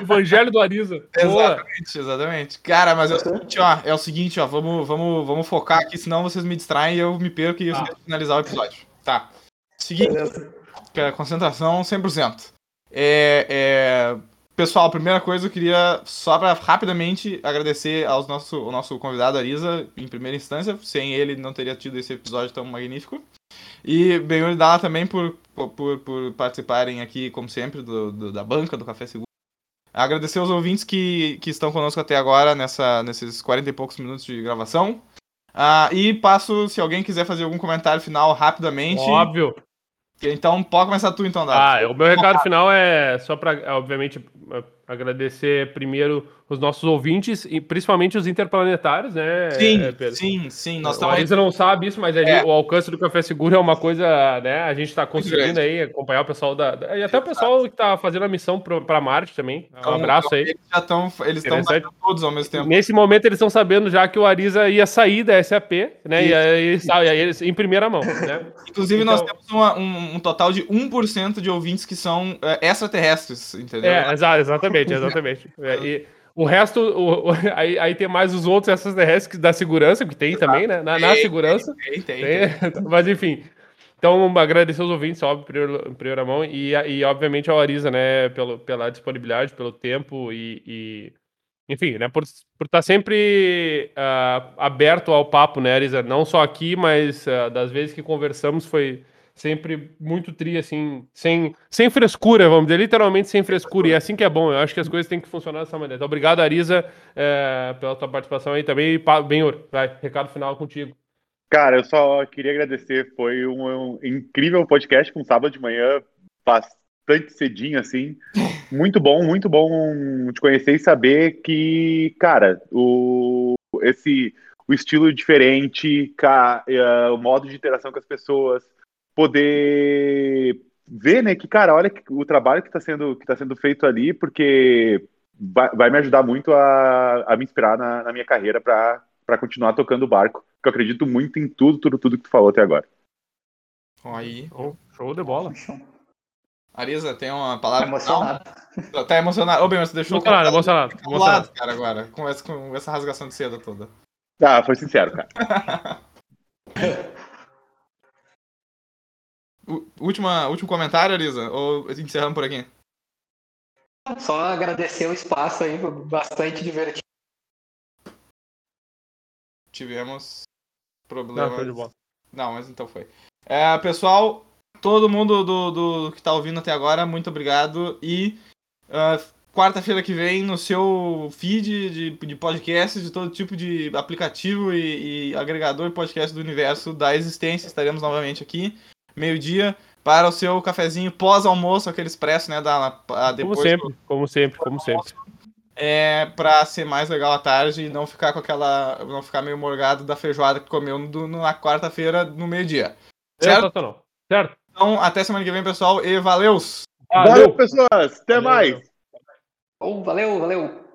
Evangelho do Arisa. Exatamente, exatamente. Cara, mas é o seguinte, ó. É o seguinte, ó. Vamos, vamos, vamos focar aqui, senão vocês me distraem e eu me perco e eu ah. finalizar o episódio. Tá. Seguinte. É, concentração 100%. É, é, pessoal, primeira coisa, eu queria só para rapidamente agradecer ao nosso, ao nosso convidado Arisa, em primeira instância. Sem ele, não teria tido esse episódio tão magnífico. E e Dala também por, por, por participarem aqui, como sempre, do, do, da banca do Café Seguro. Agradecer aos ouvintes que, que estão conosco até agora, nessa, nesses 40 e poucos minutos de gravação. Ah, e passo, se alguém quiser fazer algum comentário final rapidamente. Óbvio. Então, pode começar tu então, Dala. Ah, o meu recado final é só para, obviamente, agradecer primeiro os nossos ouvintes, e principalmente os interplanetários, né? Sim, Pedro? sim, sim. Nós a Marisa não sabe isso, mas é. o alcance do Café Seguro é uma coisa, né? A gente está conseguindo aí acompanhar o pessoal da, da, E até o pessoal que está fazendo a missão para Marte também. Um então, abraço aí. Eles já estão. Eles estão todos ao mesmo tempo. Nesse momento, eles estão sabendo já que o Arisa ia sair da SAP, né? E aí, e aí eles, em primeira mão, né? Inclusive, então... nós temos uma, um, um, total de 1% de ouvintes que são é, extraterrestres, entendeu? É, exatamente, exatamente. É, e, o resto, o, o, aí, aí tem mais os outros extraterrestres da segurança, que tem também, né? Na, na segurança. Tem, tem, tem, tem. Mas enfim. Então, agradecer os ouvintes, óbvio, em primeira mão, e, e obviamente ao Arisa, né, pelo, pela disponibilidade, pelo tempo e, e enfim, né, por, por estar sempre uh, aberto ao papo, né, Arisa? Não só aqui, mas uh, das vezes que conversamos foi sempre muito tri, assim, sem, sem frescura, vamos dizer, literalmente sem frescura. E é assim que é bom, eu acho que as coisas têm que funcionar dessa maneira. Então, obrigado, Arisa, é, pela tua participação aí também. E, Benhor, vai, recado final contigo. Cara, eu só queria agradecer, foi um, um incrível podcast com sábado de manhã, bastante cedinho, assim. Muito bom, muito bom te conhecer e saber que, cara, o, esse, o estilo diferente, uh, o modo de interação com as pessoas, poder ver, né, que, cara, olha o trabalho que está sendo, que tá sendo feito ali, porque vai, vai me ajudar muito a, a me inspirar na, na minha carreira para continuar tocando o barco, que eu acredito muito em tudo, tudo, tudo que tu falou até agora. Aí. Oh, show de bola. Arisa, tem uma palavra. Tá emocionado. Não? Tá emocionado. Ô, bem, você deixou. Emocionado, emocionado. emocionado. cara, agora. Com essa, com essa rasgação de seda toda. Ah, foi sincero, cara. Última, último comentário, Elisa? Ou encerramos por aqui? Só agradecer o espaço aí, bastante divertido. Tivemos problemas. Não, Não mas então foi. É, pessoal, todo mundo do, do que está ouvindo até agora, muito obrigado. E uh, quarta-feira que vem, no seu feed de, de podcasts, de todo tipo de aplicativo e, e agregador de podcast do universo da existência, estaremos novamente aqui meio-dia, para o seu cafezinho pós-almoço, aquele expresso, né? Da, depois como sempre, do... como sempre, como sempre. é para ser mais legal à tarde e não ficar com aquela. não ficar meio morgado da feijoada que comeu no, na quarta-feira no meio-dia. Certo? Certo. Então, até semana que vem, pessoal, e valeus! Valeu, valeu pessoas! Até valeu. mais! Oh, valeu, valeu!